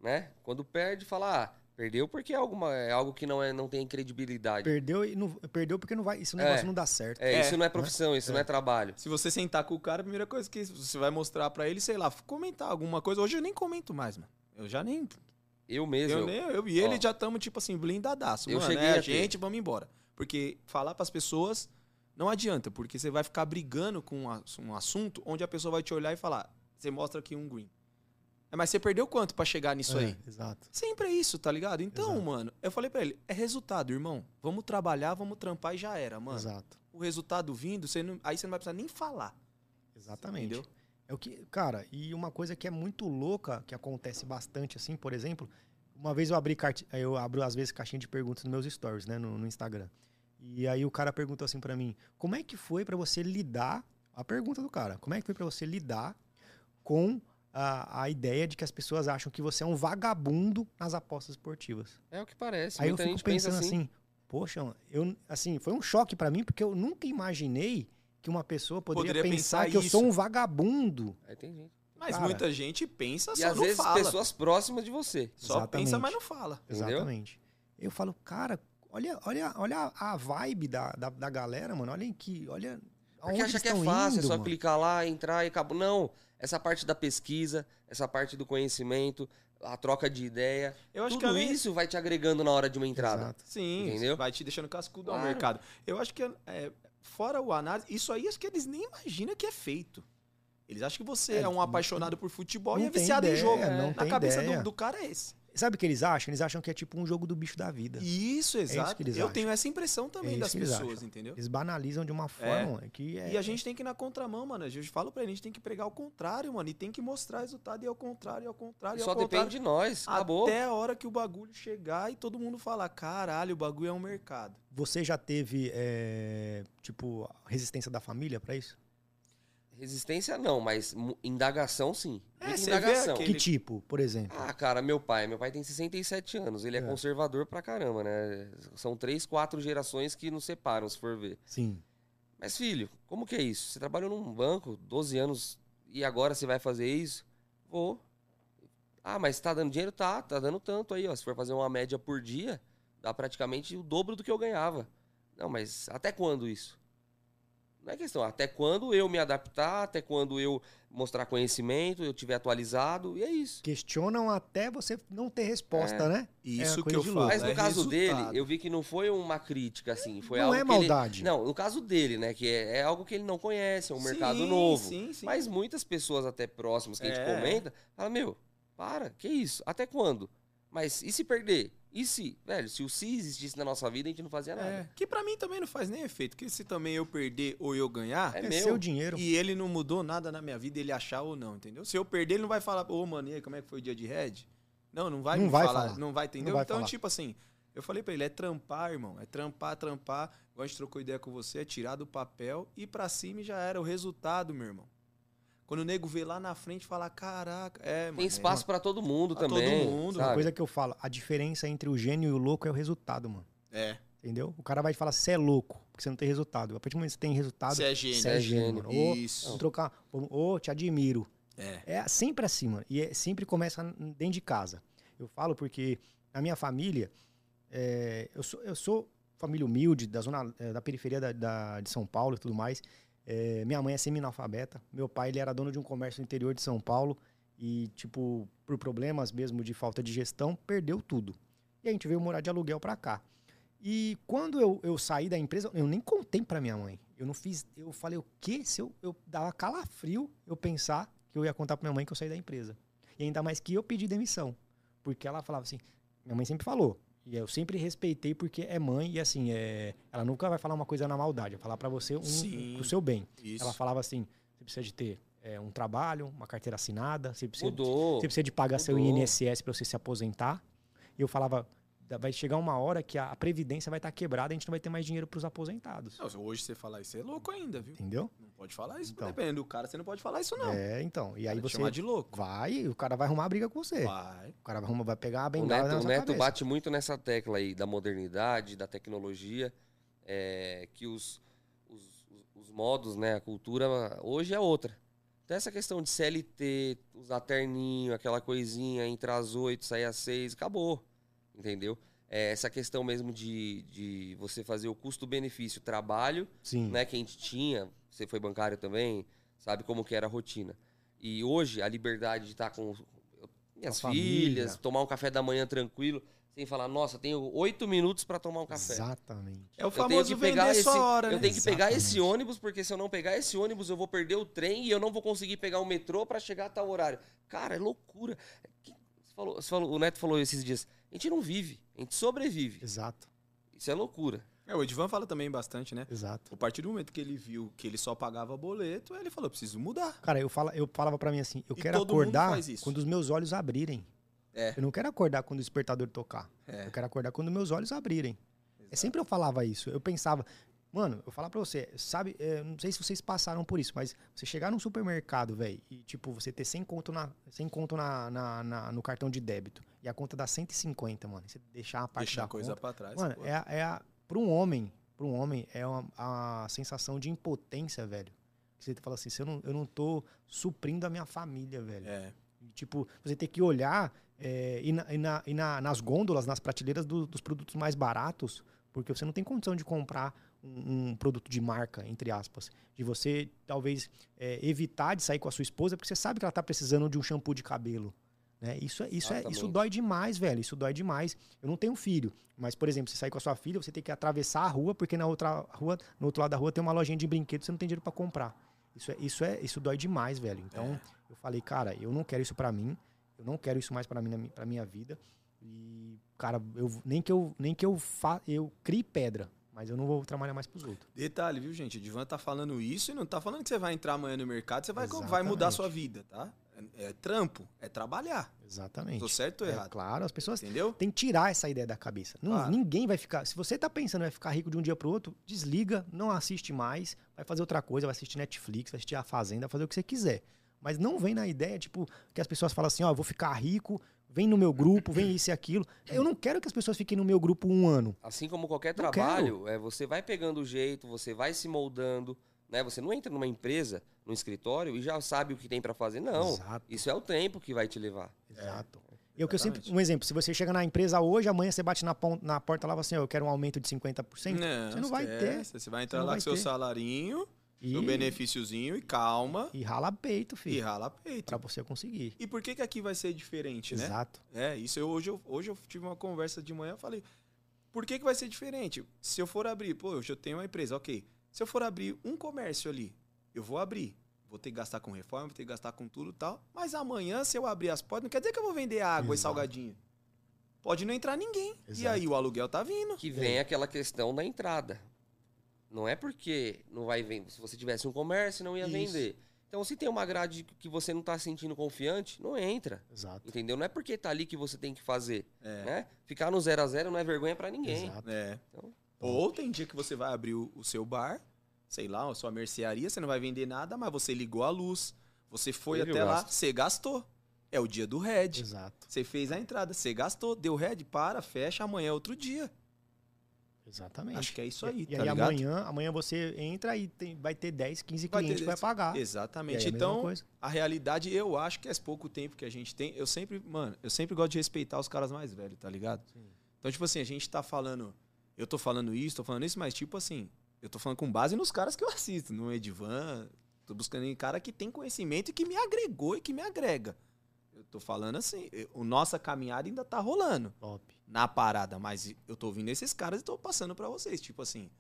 Né? Quando perde, fala, ah, perdeu porque é, alguma, é algo que não, é, não tem credibilidade. Perdeu e não perdeu porque não vai. Esse É. negócio não dá certo. É, É, isso não é profissão, isso não é trabalho. Se você sentar com o cara, a primeira coisa que você vai mostrar pra ele, sei lá, comentar alguma coisa. Hoje eu nem comento mais, mano. Eu já nem. Eu mesmo. Eu, nem eu e ele Ó. já estamos, tipo assim, blindadaço. Eu Mano, cheguei é a a ter. gente, vamos embora. Porque falar pras pessoas não adianta, porque você vai ficar brigando com um ass- assunto onde a pessoa vai te olhar e falar: você mostra aqui um green. É, mas você perdeu quanto pra chegar nisso É, aí? Exato. Sempre é isso, tá ligado? Então, Exato. mano, eu falei pra ele: é resultado, irmão. Vamos trabalhar, vamos trampar e já era, mano. Exato. O resultado vindo, você não- aí você não vai precisar nem falar. Exatamente. Entendeu? É o que, cara, e uma coisa que é muito louca, que acontece bastante assim, por exemplo, uma vez eu abri eu abro às vezes caixinha de perguntas nos meus stories, né, no, no Instagram. E aí o cara perguntou assim pra mim: "Como é que foi pra você lidar a pergunta do cara, como é que foi pra você lidar com a, a ideia de que as pessoas acham que você é um vagabundo nas apostas esportivas?" É o que parece. Aí eu fico gente pensa pensando assim. assim, poxa, eu assim, foi um choque pra mim porque eu nunca imaginei que uma pessoa poderia, Poderia pensar, pensar que eu sou isso. um vagabundo. Aí tem gente. Mas Cara. muita gente pensa, E só às não vezes fala. pessoas próximas de você. Só Exatamente. pensa, mas não fala. Entendeu? Exatamente. Eu falo, cara, olha, olha, olha a vibe da, da, da galera, mano. Olha que, olha, Porque acha que é fácil, indo, é só mano? clicar lá, entrar e acabou. Não, essa parte da pesquisa, essa parte do conhecimento, a troca de ideia, Eu acho tudo que além- isso vai te agregando na hora de uma entrada. Exato. Sim, Entendeu? vai te deixando cascudo ao Claro. mercado. Eu acho que, é, fora o análise, isso aí acho que eles nem imaginam que é feito. Eles acham que você É, é, um apaixonado por futebol e é viciado em ideia, jogo. não Na cabeça do, do cara é esse. Sabe o que eles acham? Eles acham que é tipo um jogo do bicho da vida. Isso, isso exato. que eles Eu acham. tenho essa impressão também É das isso pessoas, acham. entendeu? Eles banalizam de uma forma mano, que é. E a gente tem que ir na contramão, mano. A gente fala pra ele, a gente tem que pregar ao contrário, mano. E tem que mostrar resultado e ao contrário, e ao contrário, e ao Só contrário. depende de nós, acabou. Até a hora que o bagulho chegar e todo mundo falar, caralho, o bagulho é um mercado. Você já teve, é, tipo, resistência da família pra isso? Resistência não, mas indagação sim. É, indagação. aquele- Que tipo, por exemplo? Ah, cara, meu pai. Meu pai tem 67 anos. Ele é, É. conservador pra caramba, né? São três, quatro gerações que nos separam, se for ver. Sim. Mas, filho, como que é isso? Você trabalhou num banco 12 anos e agora você vai fazer isso? Vou. Ah, mas tá dando dinheiro? Tá, tá dando tanto aí, ó. Se for fazer uma média por dia, dá praticamente o dobro do que eu ganhava. Não, mas até quando isso? Não é questão, até quando eu me adaptar, até quando eu mostrar conhecimento, eu tiver atualizado, e é isso. Questionam até você não ter resposta, É. né? Isso É, que eu falo. Mas no é caso resultado. dele, eu vi que não foi uma crítica, assim. Foi não algo é que ele- maldade. Não, no caso dele, né? Que é, é algo que ele não conhece, é um mercado Sim, novo. Sim, sim. Mas muitas pessoas até próximas que a gente É. comenta, falam, meu, para, que isso? Até quando? Mas e se perder? E se? Velho, se o se existisse na nossa vida, a gente não fazia nada. É, que pra mim também não faz nem efeito. Porque se também eu perder ou eu ganhar, É É meu. seu dinheiro. e ele não mudou nada na minha vida, ele achar ou não, entendeu? Se eu perder, ele não vai falar, ô, mano, e aí, como é que foi o dia de Red? Não, não vai Não me vai falar, falar. não vai, entendeu? Não vai então, falar. tipo assim, eu falei pra ele, é trampar, irmão, é trampar, trampar. Igual a gente trocou ideia com você, é tirar do papel, ir pra cima e já era o resultado, meu irmão. Quando o nego vê lá na frente, fala, caraca, é, mano. Tem espaço pra todo mundo Pra todo também. mundo. Uma sabe? coisa que eu falo, a diferença entre o gênio e o louco é o resultado, mano. É, é. Entendeu? O cara vai te falar, você é louco, porque você não tem resultado. A partir do momento que você tem resultado, Você é gênio. você é gênio. gênio. mano. Ou, Isso. vamos trocar, ou te admiro. É. É sempre assim, mano. E é- sempre começa dentro de casa. Eu falo porque na minha família, é, eu, sou, eu sou família humilde, da zona é, da periferia da, da- de São Paulo e tudo mais. É, minha mãe é semi-analfabeta. Meu pai ele era dono de um comércio no interior de São Paulo. E, tipo, por problemas mesmo de falta de gestão, perdeu tudo. E a gente veio morar de aluguel pra cá. E quando eu, eu saí da empresa, eu nem contei pra minha mãe. Eu não fiz. Eu falei, o quê? Se eu, eu dava calafrio eu pensar que eu ia contar pra minha mãe que eu saí da empresa. E ainda mais que eu pedi demissão. Porque ela falava assim, minha mãe sempre falou. E eu sempre respeitei porque é mãe e assim, é, ela nunca vai falar uma coisa na maldade, vai falar pra você um, Sim. pro seu bem. Isso. Ela falava assim, você precisa de ter é, um trabalho, uma carteira assinada, você precisa, Mudou. você precisa de pagar seu Mudou. INSS pra você se aposentar. E eu falava, vai chegar uma hora que a previdência vai estar quebrada, a gente não vai ter mais dinheiro pros aposentados. Não, hoje você falar isso é louco ainda, viu? Entendeu? Não pode falar isso. Então. Dependendo do cara, você não pode falar isso, não. É, então. E aí você chamar de louco. vai e o cara vai arrumar briga com você. Vai. O cara vai, arrumar, vai pegar a O bengala Neto, na o Neto bate muito nessa tecla aí da modernidade, da tecnologia, é, que os, os, os- os modos, né, a cultura hoje é outra. Então essa questão de CLT, usar terninho, aquela coisinha, entrar às oito, sair às seis, acabou, entendeu? É, essa questão mesmo de, de você fazer o custo-benefício, trabalho, Sim. né, que a gente tinha, você foi bancário também, sabe como que era a rotina. E hoje a liberdade de estar com minhas Com filhas, tomar um café da manhã tranquilo, sem falar, nossa, tenho oito minutos para tomar um café. Exatamente. É o Eu tenho famoso que pegar vender esse, sua hora, eu né? tenho que pegar esse Exatamente. ônibus porque se eu não pegar esse ônibus eu vou perder o trem e eu não vou conseguir pegar o metrô para chegar a tal horário. Cara, é loucura. Que- Você falou, você falou- o Neto falou esses dias, a gente não vive, a gente sobrevive. Exato. Isso é loucura. É, o Edvan fala também bastante, né? Exato. A partir do momento que ele viu que ele só pagava boleto, ele falou, preciso mudar. Cara, eu, fala, eu falava pra mim assim, eu E quero acordar quando os meus olhos abrirem. É. Eu não quero acordar quando o despertador tocar. É. Eu quero acordar quando meus olhos abrirem. É sempre eu falava isso. Eu pensava, mano, eu falar pra você, sabe, é, não sei se vocês passaram por isso, mas você chegar num supermercado, velho, e tipo, você ter 100 conto, na, 100 conto na, na- na- no cartão de débito e a conta dá 150, mano. e Você deixar a parte Deixar da a coisa conta. pra trás. Mano, pô. é, a- é a, pra um homem, pra um homem, é uma, a sensação de impotência, velho. Você fala assim, eu não, eu não tô suprindo a minha família, velho. É. Tipo, você tem que olhar é, e, na- e na- e na- nas gôndolas, nas prateleiras do- dos produtos mais baratos, porque você não tem condição de comprar um, um produto de marca, entre aspas. De você, talvez, é, evitar de sair com a sua esposa porque você sabe que ela tá precisando de um shampoo de cabelo. Né? Isso, é, isso, é, isso dói demais, velho. Isso dói demais. Eu não tenho filho, mas, por exemplo, você sair com a sua filha, você tem que atravessar a rua, porque na outra rua, no outro lado da rua tem uma lojinha de brinquedos, você não tem dinheiro para comprar. Isso é, isso é, isso dói demais, velho. Então, eu falei, cara, eu não quero isso pra mim. Eu não quero isso mais pra mim, pra minha vida. E, cara, eu, nem que eu, nem que eu, fa, eu crie pedra, mas eu não vou trabalhar mais pros outros. Detalhe, viu, gente? O Divan tá falando isso e não tá falando que você vai entrar amanhã no mercado, você vai, vai mudar a sua vida, tá? É, é trampo, é trabalhar. Exatamente. Tô certo ou É, errado? claro, as pessoas Entendeu? têm que tirar essa ideia da cabeça. Não, Claro. Ninguém vai ficar. Se você tá pensando em vai ficar rico de um dia pro outro, desliga, não assiste mais, vai fazer outra coisa, vai assistir Netflix, vai assistir a Fazenda, vai fazer o que você quiser. Mas não vem na ideia, tipo, que as pessoas falam assim, ó, eu vou ficar rico, vem no meu grupo, vem isso e aquilo. Eu não quero que as pessoas fiquem no meu grupo um ano. Assim como qualquer Não trabalho, é, você vai pegando o jeito, você vai se moldando, né? Você não entra numa empresa, num escritório e já sabe o que tem pra fazer. Não. Exato. Isso é o tempo que vai te levar. Exato. E o que eu sempre, um exemplo, se você chega na empresa hoje, amanhã você bate na, pon- na porta lá e fala assim, ó, eu quero um aumento de 50%. você não vai ter. Você vai entrar não lá com seu ter. salarinho, E, seu benefíciozinho e calma e rala peito, e filho, rala peito. pra você conseguir. E por que que aqui vai ser diferente, né? Exato. É, isso eu, hoje, eu, hoje eu tive uma conversa de manhã, eu falei, por que, que vai ser diferente? Se eu for abrir, pô, hoje eu tenho uma empresa, ok. Se eu for abrir um comércio ali, eu vou abrir. Vou ter que gastar com reforma, vou ter que gastar com tudo e tal. Mas amanhã, se eu abrir as portas, não quer dizer que eu vou vender água e Exato. salgadinho. Pode não entrar ninguém. E Exato. aí o aluguel tá vindo. Que vem aquela questão da entrada. Não é porque não vai vender. Se você tivesse um comércio, não ia Isso. vender. Então, se tem uma grade que você não tá sentindo confiante, não entra. Exato. Entendeu? Não é porque tá ali que você tem que fazer. É. Né? Ficar no zero a zero não é vergonha pra ninguém. Exato. É. Então- Ou tem dia que você vai abrir o, o seu bar, sei lá, a sua mercearia, você não vai vender nada, mas você ligou a luz, você foi até lá, você gastou. É o dia do Red. Exato. Você fez a entrada, você gastou, deu Red, para, fecha, amanhã é outro dia. Exatamente. Acho que é isso E- aí, E, tá aí ligado? amanhã, amanhã você entra e tem- vai ter 10, 15 Vai clientes que vai 10. pagar. E Exatamente. é a então, a realidade, eu acho que é pouco tempo que a gente tem. Eu sempre, mano, eu sempre gosto de respeitar os caras mais velhos, tá ligado? Sim. Então, tipo assim, a gente tá falando. Eu tô falando isso, tô falando isso, mas tipo assim, eu tô falando com base nos caras que eu assisto, no Edivan. Tô buscando em cara que tem conhecimento e que me agregou e que me agrega. Eu tô falando assim, eu- o nossa caminhada ainda tá rolando Top. na parada, mas eu tô ouvindo esses caras e tô passando pra vocês. Tipo assim,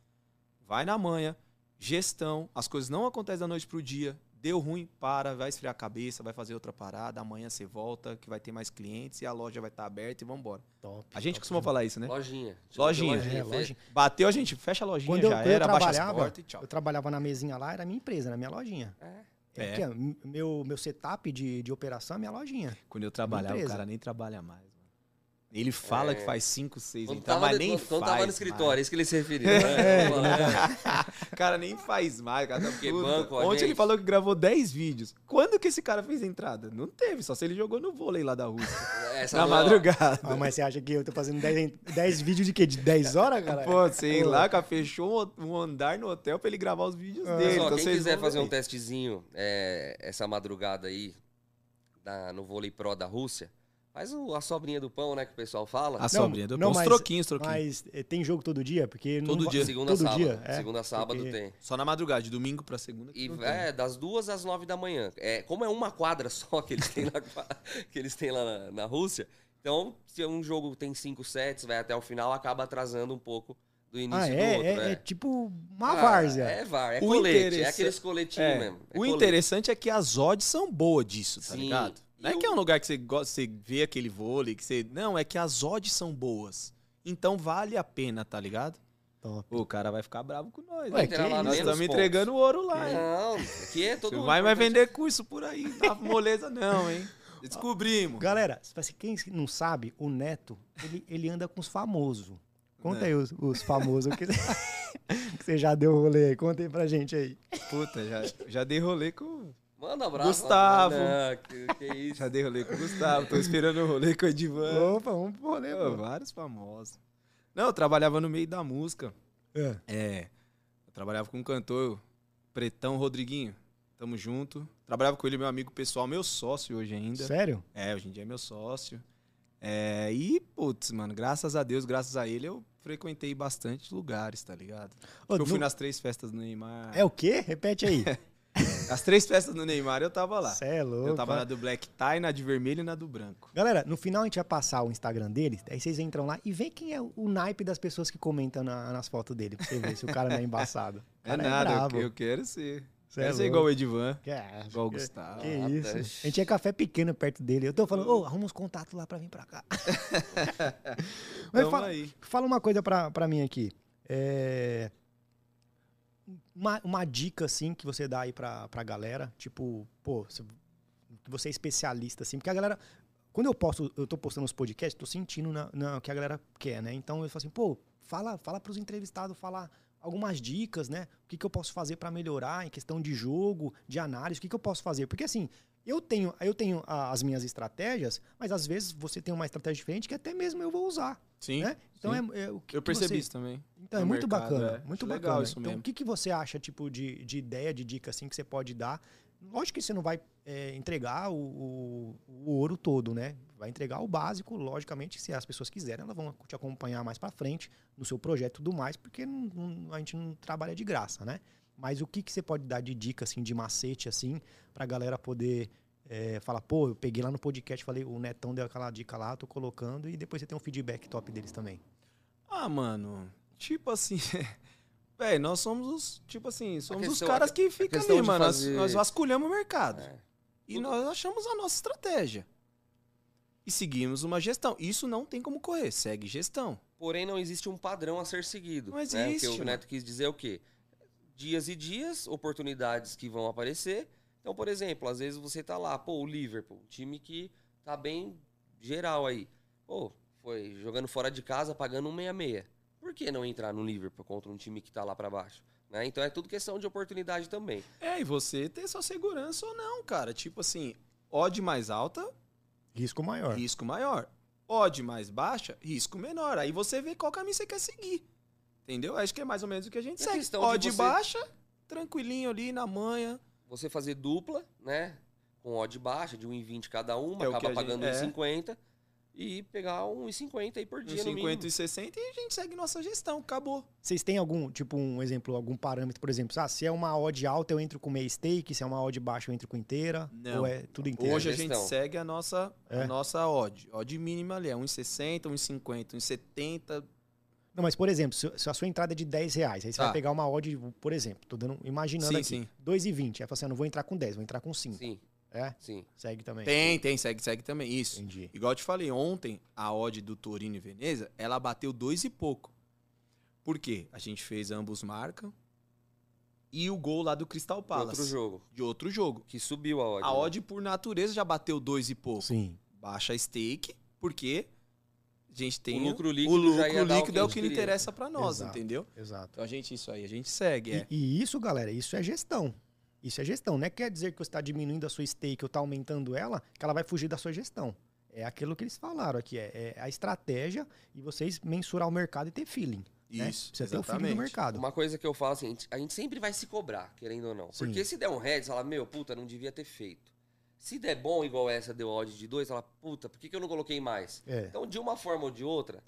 vai na manha, gestão, as coisas não acontecem da noite pro dia. Deu ruim, para, vai esfriar a cabeça, vai fazer outra parada, amanhã você volta, que vai ter mais clientes e a loja vai estar aberta e vambora. Top. A gente top costuma falar isso, né? Lojinha. Lojinha. É, Fe- lojinha. Bateu, a gente fecha a lojinha, Quando eu, já eu era, baixa as portas e tchau. eu trabalhava na mesinha lá, era minha empresa, era minha lojinha. É. É. Ó, m- meu, meu setup de, de operação é minha lojinha. Quando eu trabalhava, o cara nem trabalha mais. Ele fala É. que faz 5, 6, Quando então, tava, mas nem quando, faz quando tava no escritório, é isso que ele se referiu. É, Né? Né? O [LAUGHS] cara nem faz mais, cara. Tá Porque banco, ó, Ontem ele gente. falou que gravou 10 vídeos. Quando que esse cara fez entrada? Não teve, só se ele jogou no vôlei lá da Rússia. Essa na não é- madrugada. Ah, mas você acha que eu tô fazendo 10, 10 vídeos de quê? De 10 horas, cara? Pô, sei Pô. lá, cara, fechou um um andar no hotel pra ele gravar os vídeos Ah. dele. Mas, ó, Então quem quiser fazer um testezinho é, essa madrugada aí da- no vôlei pro da Rússia, faz o- a sobrinha do pão, né, que o pessoal fala. A sobrinha do não, pão, os mas- troquinhos, troquinhos. Mas eh, tem jogo todo dia? Porque Todo não dia. segunda todo sábado. dia, é, segunda sábado porque- tem. Só na madrugada, de domingo pra segunda. E não é, das duas às nove da manhã. É, como é uma quadra [LAUGHS] só que eles têm, na que eles têm lá na, na Rússia, então, se um jogo tem cinco sets, vai até o final, acaba atrasando um pouco do início Ah, do é, outro. é, é tipo uma Ah, várzea. É VAR, é O colete, é aqueles coletinhos É, mesmo. é o colete. interessante é que as odds são boas disso, tá Sim. ligado? Não é que é um lugar que você gosta, você vê aquele vôlei, que você. Não, é que as odds são boas. Então vale a pena, tá ligado? Top. O cara vai ficar bravo com nós. Ué, que? Nós estamos entregando ouro lá, hein? Não, aqui é todo Você vai mais importante. vender curso por aí, na moleza não, hein? [LAUGHS] Descobrimos. Galera, quem não sabe, o Neto, ele, ele anda com os famosos. Conta É. aí os, os famosos que, [LAUGHS] que você já deu rolê aí. Conta aí pra gente aí. Puta, já, já dei rolê com. Manda um abraço. Gustavo. Não, que, que [LAUGHS] isso. Já dei rolê com o Gustavo, tô esperando o rolê com o Edivan. Opa, vamos pro rolê, Pô, vários famosos. Não, eu trabalhava no meio da música. É. É. Eu trabalhava com um cantor, Pretão Rodriguinho. Tamo junto. Trabalhava com ele, meu amigo pessoal, meu sócio hoje ainda. Sério? É, hoje em dia é meu sócio. É, e, putz, mano, graças a Deus, graças a ele, eu frequentei bastante lugares, tá ligado? Ô, eu fui no- nas três festas do Neymar. É o quê? Repete aí. [LAUGHS] As três festas do Neymar eu tava lá. Cê é louco. Eu tava ó. na do Black Tie, na de vermelho e na do branco. Galera, no final a gente vai passar o Instagram dele, aí vocês entram lá e vê quem é o naipe das pessoas que comentam na- nas fotos dele, pra você ver se o cara não é embaçado. [LAUGHS] É cara nada, eu, brabo. eu quero ser. Quero é ser louco. igual o Edivan, Que, é, igual o Gustavo. Que Ah, isso. A gente tinha café pequeno perto dele. Eu tô falando, ô, arruma uns contatos lá pra vir pra cá. [LAUGHS] Mas fala, aí. fala uma coisa pra, pra mim aqui. É, Uma, uma dica, assim, que você dá aí pra, pra galera. Tipo, pô, você- é especialista, assim. Porque a galera... Quando eu posto, eu tô postando os podcasts, tô sentindo na, na- que a galera quer, né? Então eu falo assim, pô, fala, fala pros entrevistados, fala algumas dicas, né? O que, que eu posso fazer pra melhorar em questão de jogo, de análise, o que, que eu posso fazer? Porque assim, eu tenho, eu tenho as minhas estratégias, mas às vezes você tem uma estratégia diferente que até mesmo eu vou usar, Sim, né? Então sim. é, é o que eu percebi você- isso também. então é muito mercado, bacana, é. muito Acho bacana. legal isso então mesmo. o que, que você acha tipo de, de ideia, de dica assim que você pode dar? Lógico que você não vai é, entregar o, o- o ouro todo, né? Vai entregar o básico, logicamente, se as pessoas quiserem, elas vão te acompanhar mais pra frente no seu projeto e tudo mais, porque não- não- a gente não trabalha de graça, né? Mas o que, que você pode dar de dica, assim, de macete, assim, pra galera poder é, falar, pô, eu peguei lá no podcast, falei, o Netão deu aquela dica lá, tô colocando, e depois você tem um feedback top deles também. Ah, mano, tipo assim. [LAUGHS] Véi, nós somos os. Tipo assim, somos os questão- caras que ficam ali, mano. Nós- fazer- Nós, vasculhamos o mercado. É. E Tudo- nós achamos a nossa estratégia. E seguimos uma gestão. Isso não tem como correr. Segue gestão. Porém, não existe um padrão a ser seguido. Não né? existe, O que o mano. Neto quis dizer é o quê? Dias e dias, oportunidades que vão aparecer. Então, por exemplo, às vezes você tá lá, pô, o Liverpool, um time que tá bem geral aí. Pô, foi jogando fora de casa, pagando um 66. Por que não entrar no Liverpool contra um time que tá lá pra baixo? Né? Então é tudo questão de oportunidade também. É, e você ter sua segurança ou não, cara. Tipo assim, odd mais alta, Risco maior. risco maior. Odd mais baixa, risco menor. Aí você vê qual caminho você quer seguir. Entendeu? Acho que é mais ou menos o que a gente É segue. Odd você- baixa, tranquilinho ali na manha. Você fazer dupla, né? Com odd baixa, de 1,20 cada uma, É acaba a gente- pagando é. 1,50 e pegar 1,50 aí por dia Uns no mínimo. 50 e 60 e a gente segue nossa gestão. Acabou. Vocês têm algum, tipo, um exemplo, algum parâmetro, por exemplo, ah, se é uma odd alta, eu entro com meia stake, se é uma odd baixa, eu entro com inteira? Não. Ou é tudo inteiro? Hoje a gestão. gente segue a nossa, É. a nossa odd. Odd mínima ali é 1,60, 1,50, 1,70. Não, mas, por exemplo, se, se a sua entrada é de 10 reais, aí você Tá. vai pegar uma odd, por exemplo, tô dando, imaginando Sim, aqui, sim. 2,20. Aí fala assim, eu não vou entrar com 10, vou entrar com 5. Sim, É? sim. Segue também. Tem, tem, segue, segue também. Isso. Entendi. Igual eu te falei, ontem a odd do Torino e Veneza, ela bateu dois e pouco. Por quê? A gente fez ambos marcam e o gol lá do Crystal Palace. Outro jogo. De outro jogo. Que subiu a odd. A né? odd, por natureza, já bateu dois e pouco. Sim. Baixa a stake, porque a gente tem... O lucro líquido o lucro o líquido que é o que queria. interessa pra nós, Exato. entendeu? Exato. Então a gente, isso aí, a gente segue, é. E, e isso, galera, isso é gestão. Isso é gestão. Não é quer dizer que você está diminuindo a sua stake ou está aumentando ela, que ela vai fugir da sua gestão. É aquilo que eles falaram aqui, é, é a estratégia e vocês mensurar o mercado e ter feeling. né? Isso, Você ter o feeling do exatamente. mercado. Uma coisa que eu falo assim, a gente, a gente sempre vai se cobrar, querendo ou não. Sim. Porque se der um head, você fala, meu, puta, não devia ter feito. Se der bom igual essa deu odd de dois, você fala, puta, por que, que eu não coloquei mais? É, Então, de uma forma ou de outra,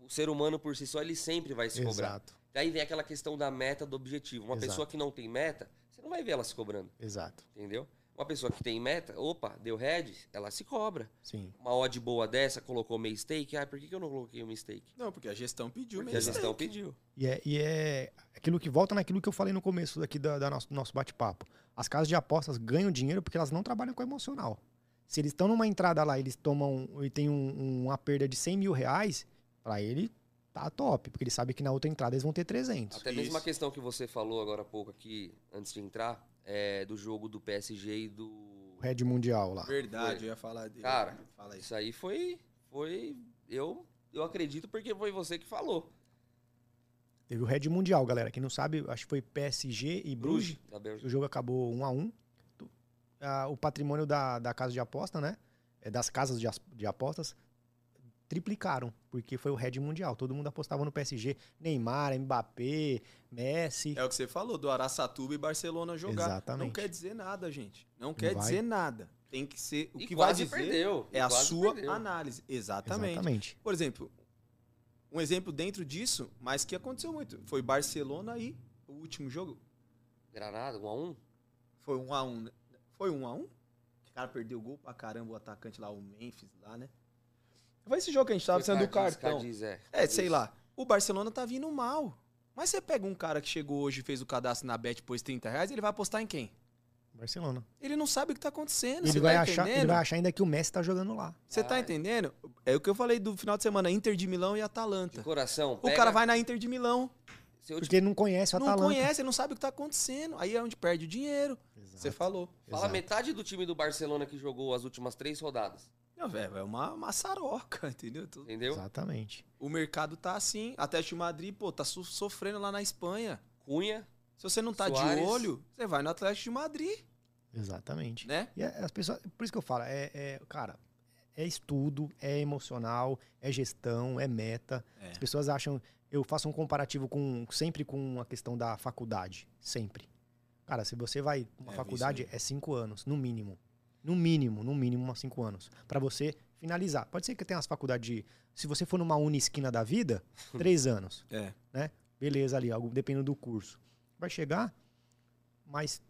o ser humano por si só, ele sempre vai se cobrar. exato, Daí vem aquela questão da meta, do objetivo. Uma Exato. pessoa que não tem meta, você não vai ver ela se cobrando, exato. entendeu? Uma pessoa que tem meta, opa, deu head, ela se cobra. Sim. Uma odd boa dessa, colocou meio stake, ah, por que, que eu não coloquei o stake? Não, porque a gestão pediu Porque a gestão pediu. E é, e é aquilo que volta naquilo que eu falei no começo daqui da, da nosso, do nosso bate-papo. As casas de apostas ganham dinheiro porque elas não trabalham com emocional. Se eles estão numa entrada lá, eles tomam e tem um- uma perda de 100 mil reais, pra ele tá top, porque ele sabe que na outra entrada eles vão ter 300. Até mesmo Isso. uma questão que você falou agora há pouco aqui, antes de entrar, é do jogo do PSG e do. Red Mundial lá. Verdade, Foi. eu ia falar dele. Cara, Fala aí. Isso aí foi. Foi. Eu, eu acredito porque foi você que falou. Teve o Red Mundial, galera. Quem não sabe, acho que foi PSG e Bruges. da Bélgica. O jogo acabou 1 a 1 Tu- ah, O patrimônio da, da casa de aposta, né? É, das casas de, de apostas triplicaram, porque foi o Red Mundial. Todo mundo apostava no PSG. Neymar, Mbappé, Messi. É o que você falou, do Araçatuba e Barcelona jogar. Exatamente. Não quer dizer nada, gente. Não quer vai. dizer nada. Tem que ser. O E que vai quase dizer perdeu. é e a quase sua perdeu. análise. Exatamente. Exatamente. Por exemplo, um exemplo dentro disso, mas que aconteceu muito. Foi Barcelona aí, o último jogo. Granada, 1 a 1 Foi um a um. né? Foi um a um? O cara perdeu o gol pra caramba, o atacante lá, o Memphis lá, né? Foi esse jogo que a gente tava precisando do cartão. Cadiz, é. É, sei lá. O Barcelona tá vindo mal. Mas você pega um cara que chegou hoje e fez o cadastro na Bet, pôs 30 reais, ele vai apostar em quem? Barcelona. Ele não sabe o que tá acontecendo. Ele você vai, tá achar, ele vai achar ainda que o Messi tá jogando lá. Você tá Ah, é. entendendo? É o que eu falei do final de semana, Inter de Milão e De Atalanta. coração, O pega- cara vai na Inter de Milão, te Porque ele não conhece o não Atalanta. conhece, ele não sabe o que tá acontecendo. Aí é onde perde o dinheiro. Exato. Você falou. Fala Exato. metade do time do Barcelona que jogou as últimas três rodadas. Não, velho, é uma maçaroca, [LAUGHS] entendeu? Entendeu? Exatamente. O mercado tá assim. Atlético de Madrid, pô, tá so- sofrendo lá na Espanha. Cunha, Se você não tá Suárez. de olho, você vai no Atlético de Madrid, Exatamente. né? E as pessoas, por isso que eu falo, é, é, cara, é estudo, é emocional, é gestão, é meta. É. As pessoas acham, eu faço um comparativo com sempre com a questão da faculdade, sempre. Cara, se você vai uma É, faculdade é cinco anos, no mínimo, no mínimo, no mínimo, umas cinco anos, Pra você finalizar. Pode ser que tenha as faculdades de, se você for numa uni esquina da vida, [LAUGHS] três anos. É. Beleza ali, algo dependendo do curso. Vai chegar mais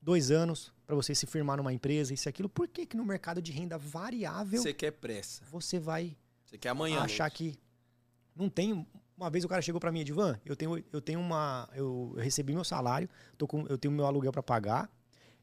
dois anos pra você se firmar numa empresa, isso e aquilo. Por que, que no mercado de renda variável Você quer pressa. você vai Você quer amanhã. achar que não tem. Uma vez o cara chegou pra mim, Edvan, eu tenho, eu tenho uma. Eu, eu recebi meu salário, tô com, eu tenho meu aluguel pra pagar,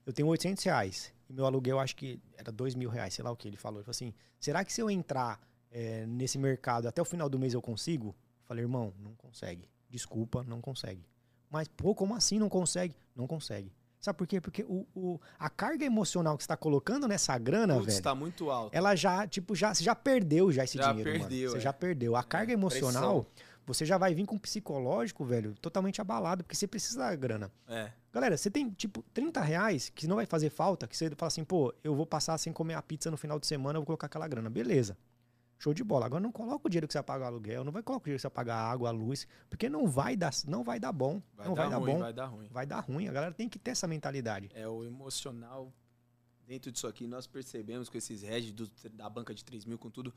eu tenho 800 reais. Meu aluguel, acho que era 2 mil reais, sei lá o que ele falou. Ele falou assim: será que se eu entrar eh, nesse mercado até o final do mês eu consigo? Eu falei, irmão, não consegue. Desculpa, não consegue. Mas, pô, como assim não consegue? Não consegue. Sabe por quê? Porque o, o- a carga emocional que você tá colocando nessa grana, Putz, velho tá muito alto. ela já, tipo, já, você já perdeu já esse Já dinheiro, mano. perdeu, Você é. já perdeu. A carga emocional, pressão. você já vai vir com um psicológico, velho, totalmente abalado, porque você precisa da grana. É. Galera, você tem, tipo, 30 reais que não vai fazer falta, que você fala assim, pô, eu vou passar sem comer a pizza no final de semana, eu vou colocar aquela grana. Beleza. Show de bola. Agora não coloca o dinheiro que você vai pagar o aluguel, não vai colocar o dinheiro que você vai pagar a água, a luz, porque não vai dar, não vai dar bom. Vai não dar vai dar ruim, bom. vai dar ruim. Vai dar ruim. A galera tem que ter essa mentalidade. É o emocional. Dentro disso aqui, nós percebemos com esses do- da banca de 3 mil, com tudo,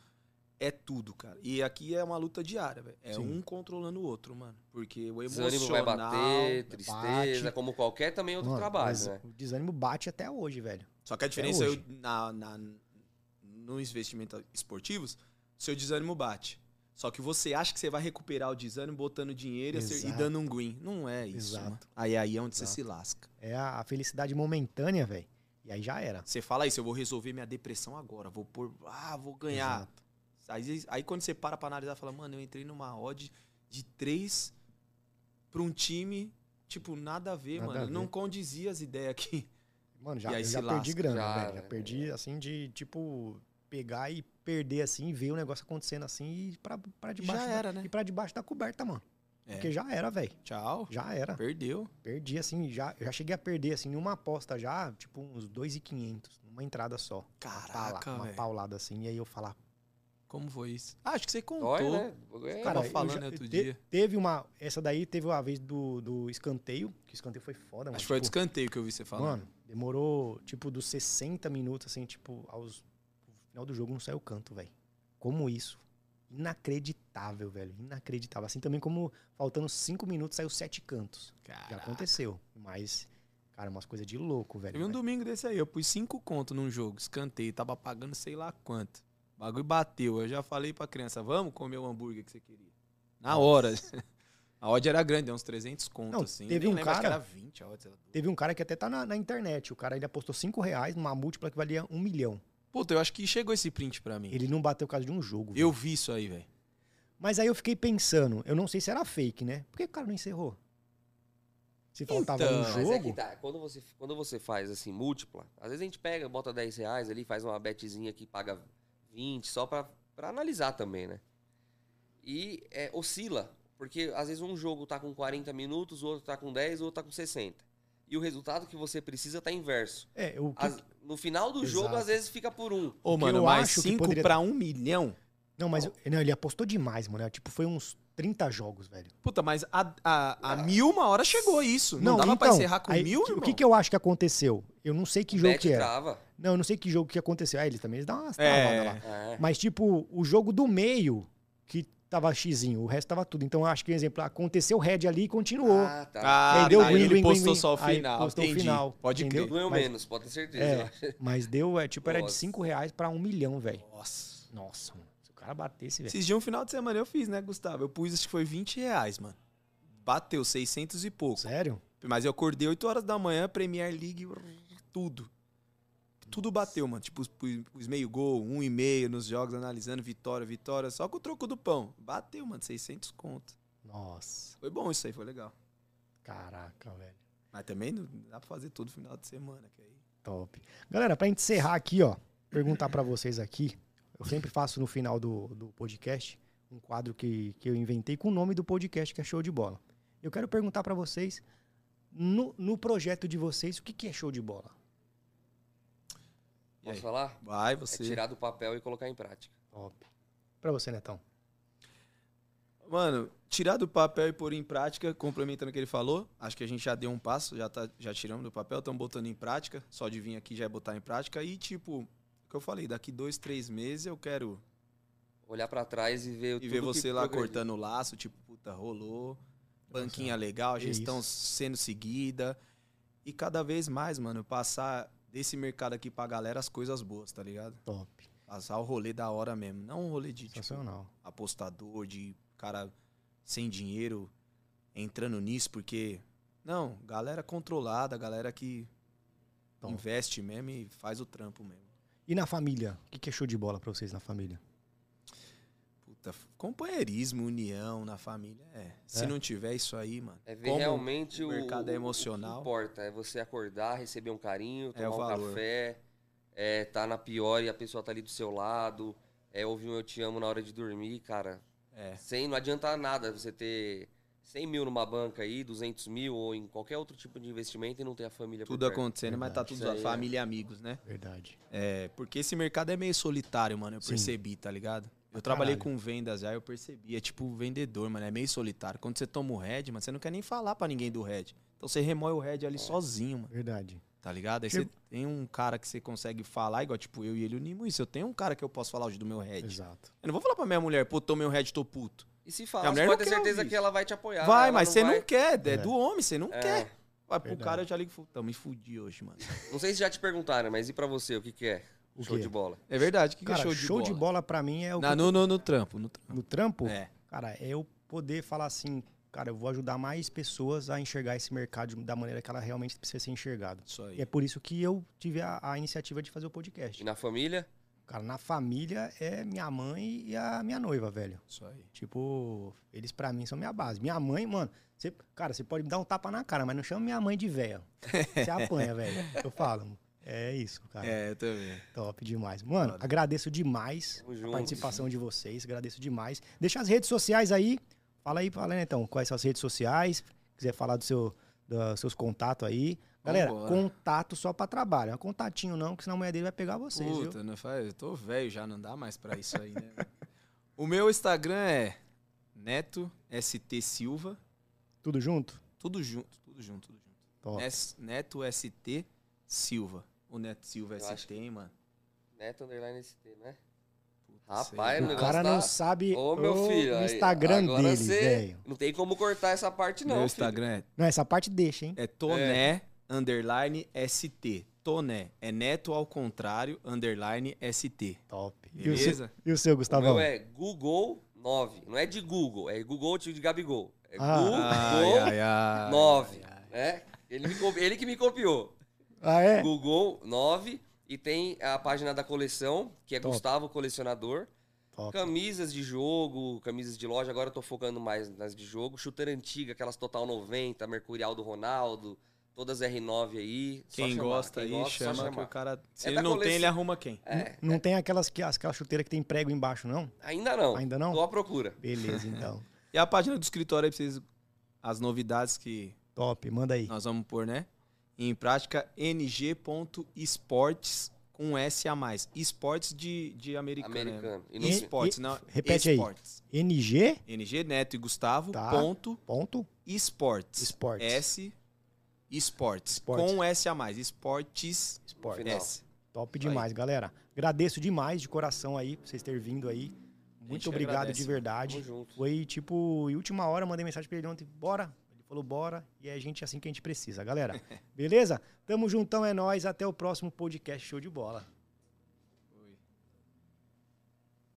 é tudo, cara. E aqui é uma luta diária, velho. É Sim. um controlando o outro, mano. Porque o Desânimo emocional... vai bater, tristeza, bate. como qualquer também outro Mano, trabalho, né? O desânimo bate até hoje, velho. Só que a diferença é eu, na, na, nos investimentos esportivos, seu desânimo bate. Só que você acha que você vai recuperar o desânimo botando dinheiro e acer- e Exato. dando um green. Não é isso, Exato. mano. Aí, aí é onde você Exato. se lasca. É a, a felicidade momentânea, velho. E aí já era. Você fala isso, eu vou resolver minha depressão agora. Vou pôr. Ah, vou ganhar. Exato. Aí, aí quando você para pra analisar, fala, mano, eu entrei numa odd de 3 pra um time, tipo, nada a ver, Nada mano. a ver. Não condizia as ideias aqui. [LAUGHS] Mano, já, já perdi lasca. grana, Já, velho. Já né? perdi, assim, de, tipo, pegar e perder, assim, ver o negócio acontecendo assim e ir pra, pra debaixo. já da- era, né? E pra debaixo da coberta, mano. É. Porque já era, velho. Tchau. Já era. Perdeu. Perdi, assim, já, já cheguei a perder, assim, numa aposta já, tipo, uns 2,500, numa entrada só. Uma, Caraca, pala- uma velho. paulada, assim, e aí eu falar, Como foi isso? Ah, acho que você contou. Dói, né? É, Cara, falando outro te- dia. Teve uma, essa daí teve uma vez do, do escanteio, que o escanteio foi foda, mano. Acho que foi do tipo, escanteio que eu vi você falando. Mano, demorou, tipo, dos 60 minutos, assim, tipo, aos. No final do jogo não saiu canto, velho. Como isso? Inacreditável, velho. Inacreditável. Assim também como faltando 5 minutos saiu sete cantos. Já Caraca. aconteceu. Mas, cara, umas coisas de louco, velho. Teve um domingo desse aí, eu pus cinco conto num jogo, escanteio, tava pagando sei lá quanto. O bagulho bateu. Eu já falei pra criança, vamos comer o hambúrguer que você queria. Na hora. [LAUGHS] A odd era grande, deu uns 300 conto, Não, assim. teve Nem um acho que cara- era 20 a odd. Teve um cara que até tá na, na internet. O cara ele apostou 5 reais numa múltipla que valia um milhão. Puta, eu acho que chegou esse print pra mim. Ele não bateu por causa de um jogo. Eu vi isso aí, velho. Mas aí eu fiquei pensando, eu não sei se era fake, né? Por que o cara não encerrou? Se faltava Então, um mas Mas é que jogo. tá, quando você, quando você faz assim, múltipla, às vezes a gente pega, bota 10 reais ali, faz uma betzinha que paga 20, só pra, pra analisar também, né? E é, oscila, porque às vezes um jogo tá com 40 minutos, o outro tá com 10, o outro tá com 60. E o resultado que você precisa tá inverso. É, o que, As- no final do jogo, Exato. às vezes fica por um. Ô, mano, eu mas acho que 5 poderia- pra 1 milhão? Não, mas não, ele apostou demais, mano. Tipo, foi uns 30 jogos, velho. Puta, mas a, a, a mil uma hora chegou isso. Não, dava pra então, encerrar com aí, mil, o que- O que, que eu acho que aconteceu? Eu não sei que jogo Bet que era. trava. Não, eu não sei que jogo que aconteceu. Ah, eles também eles dão umas É. travadas lá. É. Mas, tipo, o jogo do meio, que tava xizinho, o resto tava tudo. Então eu acho que, exemplo, aconteceu o red ali e continuou. Ah, tá. Ah, Aí deu tá, win, ele win, postou win, só o aí final. postou o final, Pode entendeu? crer. Doeu Mas- menos, pode ter certeza. É, mas deu, é, tipo, era de Nossa. 5 reais pra um milhão, velho. Nossa. Nossa, mano. Se o cara batesse, velho. Esses dias, um final de semana, eu fiz, né, Gustavo? Eu pus, acho que foi 20 reais, mano. Bateu 600 e pouco. Sério? Mas eu acordei 8 horas da manhã, Premier League, tudo. Tudo bateu, mano. Tipo, pus meio gol, um e meio nos jogos, analisando vitória, vitória, só com o troco do pão. Bateu, mano, 600 conto. Nossa. Foi bom isso aí, foi legal. Caraca, velho. Mas também não dá pra fazer tudo final de semana, que aí... Top. Galera, pra gente encerrar aqui, ó, perguntar pra vocês aqui. Eu sempre faço no final do, do podcast um quadro que, que eu inventei com o nome do podcast, que é Show de Bola. Eu quero perguntar pra vocês, no, no projeto de vocês, o que, que é show de bola? Posso falar? Vai, É você... tirar do papel e colocar em prática. Top. Pra você, Netão. Mano, tirar do papel e pôr em prática, complementando o que ele falou, acho que a gente já deu um passo, já, tá, já tiramos do papel, estamos botando em prática. Só de vir aqui já é botar em prática. E, tipo, o que eu falei, daqui dois, três meses eu quero Olhar pra trás e ver e ver você lá progrediu. cortando o laço, tipo, puta, rolou. Banquinha legal, que gestão isso. sendo seguida. E cada vez mais, mano, passar desse mercado aqui pra galera as coisas boas, tá ligado? Top. Passar o rolê da hora mesmo. Não um rolê de, tipo, apostador, de cara sem dinheiro entrando nisso, porque. Não, galera controlada, galera que Top. investe mesmo e faz o trampo mesmo. E na família? O que, que é show de bola pra vocês na família? Puta, companheirismo, união na família. É. Se É? não tiver isso aí, mano. É ver como realmente o o, mercado é o- emocional. O que importa é você acordar, receber um carinho, É o tomar um valor. café, é, tá na pior e a pessoa tá ali do seu lado, é ouvir um eu te amo na hora de dormir, cara. É. Sem, não adianta nada você ter 100 mil numa banca aí, 200 mil ou em qualquer outro tipo de investimento e não ter a família por Tudo acontecendo, mas tá Verdade. tudo a família e amigos, né? Verdade. É, porque esse mercado é meio solitário, mano. Eu Sim. percebi, tá ligado? Eu trabalhei caralho. com vendas já, eu percebi. É tipo vendedor, mano. É meio solitário. Quando você toma o head, mano, você não quer nem falar pra ninguém do head. Então você remói o head ali sozinho, mano. Verdade. Tá ligado? Aí Chega- você tem um cara que você consegue falar, igual tipo eu e ele unimos isso. Eu tenho um cara que eu posso falar hoje do meu head. Exato. Eu não vou falar pra minha mulher, pô, tomei um head, tô puto. E se A falar, você pode não ter certeza ouvir que ela vai te apoiar. vai, mas você vai- não quer. É, É. do homem, você não É. quer. Vai pro Verdade. cara, eu já ligo e falo, "Tamo, me fudi hoje, mano. Não sei se já te perguntaram, mas e pra você, o que que é? O Show quê? de bola. É verdade, o que, que Cara, é show de bola? show de bola pra mim é o Na- que- no, no, no trampo, no trampo. no trampo. É. Cara, é eu poder falar assim, cara, eu vou ajudar mais pessoas a enxergar esse mercado da maneira que ela realmente precisa ser enxergado. Isso aí. E é por isso que eu tive a, a iniciativa de fazer o podcast. E na família? Cara, na família é minha mãe e a minha noiva, velho. Isso aí. Tipo, eles pra mim são minha base. Minha mãe, mano, você, cara, você pode me dar um tapa na cara, mas não chama minha mãe de véia. [LAUGHS] Você apanha, velho. Eu falo. É isso, cara. É, eu também. Top demais. Mano, Foda. agradeço demais Tamo a junto. participação de vocês. Agradeço demais. Deixa as redes sociais aí. Fala aí, fala aí, então, quais são as redes sociais. Quiser falar do seu, dos seus contatos aí. Galera, Vambora. contato só pra trabalho. Não é contatinho não, que senão a mulher dele vai pegar vocês, viu? Puta, não faz, eu tô velho já, não dá mais pra isso aí, né? [LAUGHS] o meu Instagram é Neto ST Silva. Tudo junto? Tudo junto, tudo junto, tudo junto. Top. Neto ST Silva. O Neto Silva Eu ST, mano? Neto Underline ST, né? Puta, Rapaz, o O cara tá- não sabe Ô, meu o filho. aí, Instagram agora dele, velho. Não tem como cortar essa parte, não. meu filho. Instagram é, Não, essa parte deixa, hein? é Toné underline ST. Toné. É Neto ao contrário, underline ST. Top. E o, seu, Beleza? e o seu, O Gustavão? meu é Google 9. Não é de Google, é Google tipo de Gabigol. É Ah. Google Ai, ai, ai. 9. ai, ai. né? Ele, me ele que me copiou. Ah, é? Google 9. E tem a página da coleção, que é Top. Gustavo Colecionador. Top. Camisas de jogo, camisas de loja. Agora eu tô focando mais nas de jogo. Chuteira antiga, aquelas Total 90, Mercurial do Ronaldo. Todas R9 aí. Só Quem chamar. gosta Quem aí, gosta, só chama que o cara. Se É ele não tem, coleção. ele arruma quem? É, Não tem aquelas, que, aquela chuteira que tem prego embaixo, não? ainda não. Ainda não? Tô à procura. Beleza, então. [LAUGHS] E a página do escritório aí pra vocês. As novidades que Top, manda aí. nós vamos pôr, né? Em prática, ng.esportes com S a mais. Esportes de, de americano. né? Americano. E Esportes, e- não. repete aí. esportes. NG, NG Neto e Gustavo. Tá. Ponto ponto, esportes. Esportes. S esportes. Esportes. Com S a mais. Esportes esporte. Final. S. Top demais, galera. Agradeço demais de coração aí por vocês terem vindo aí. Muito obrigado agradece. de verdade. Tamo junto. Foi tipo, em última hora, mandei mensagem pra ele ontem, bora. Falou, bora. E é a gente assim que a gente precisa, galera. Beleza? Tamo juntão, é nóis. Até o próximo podcast Show de Bola.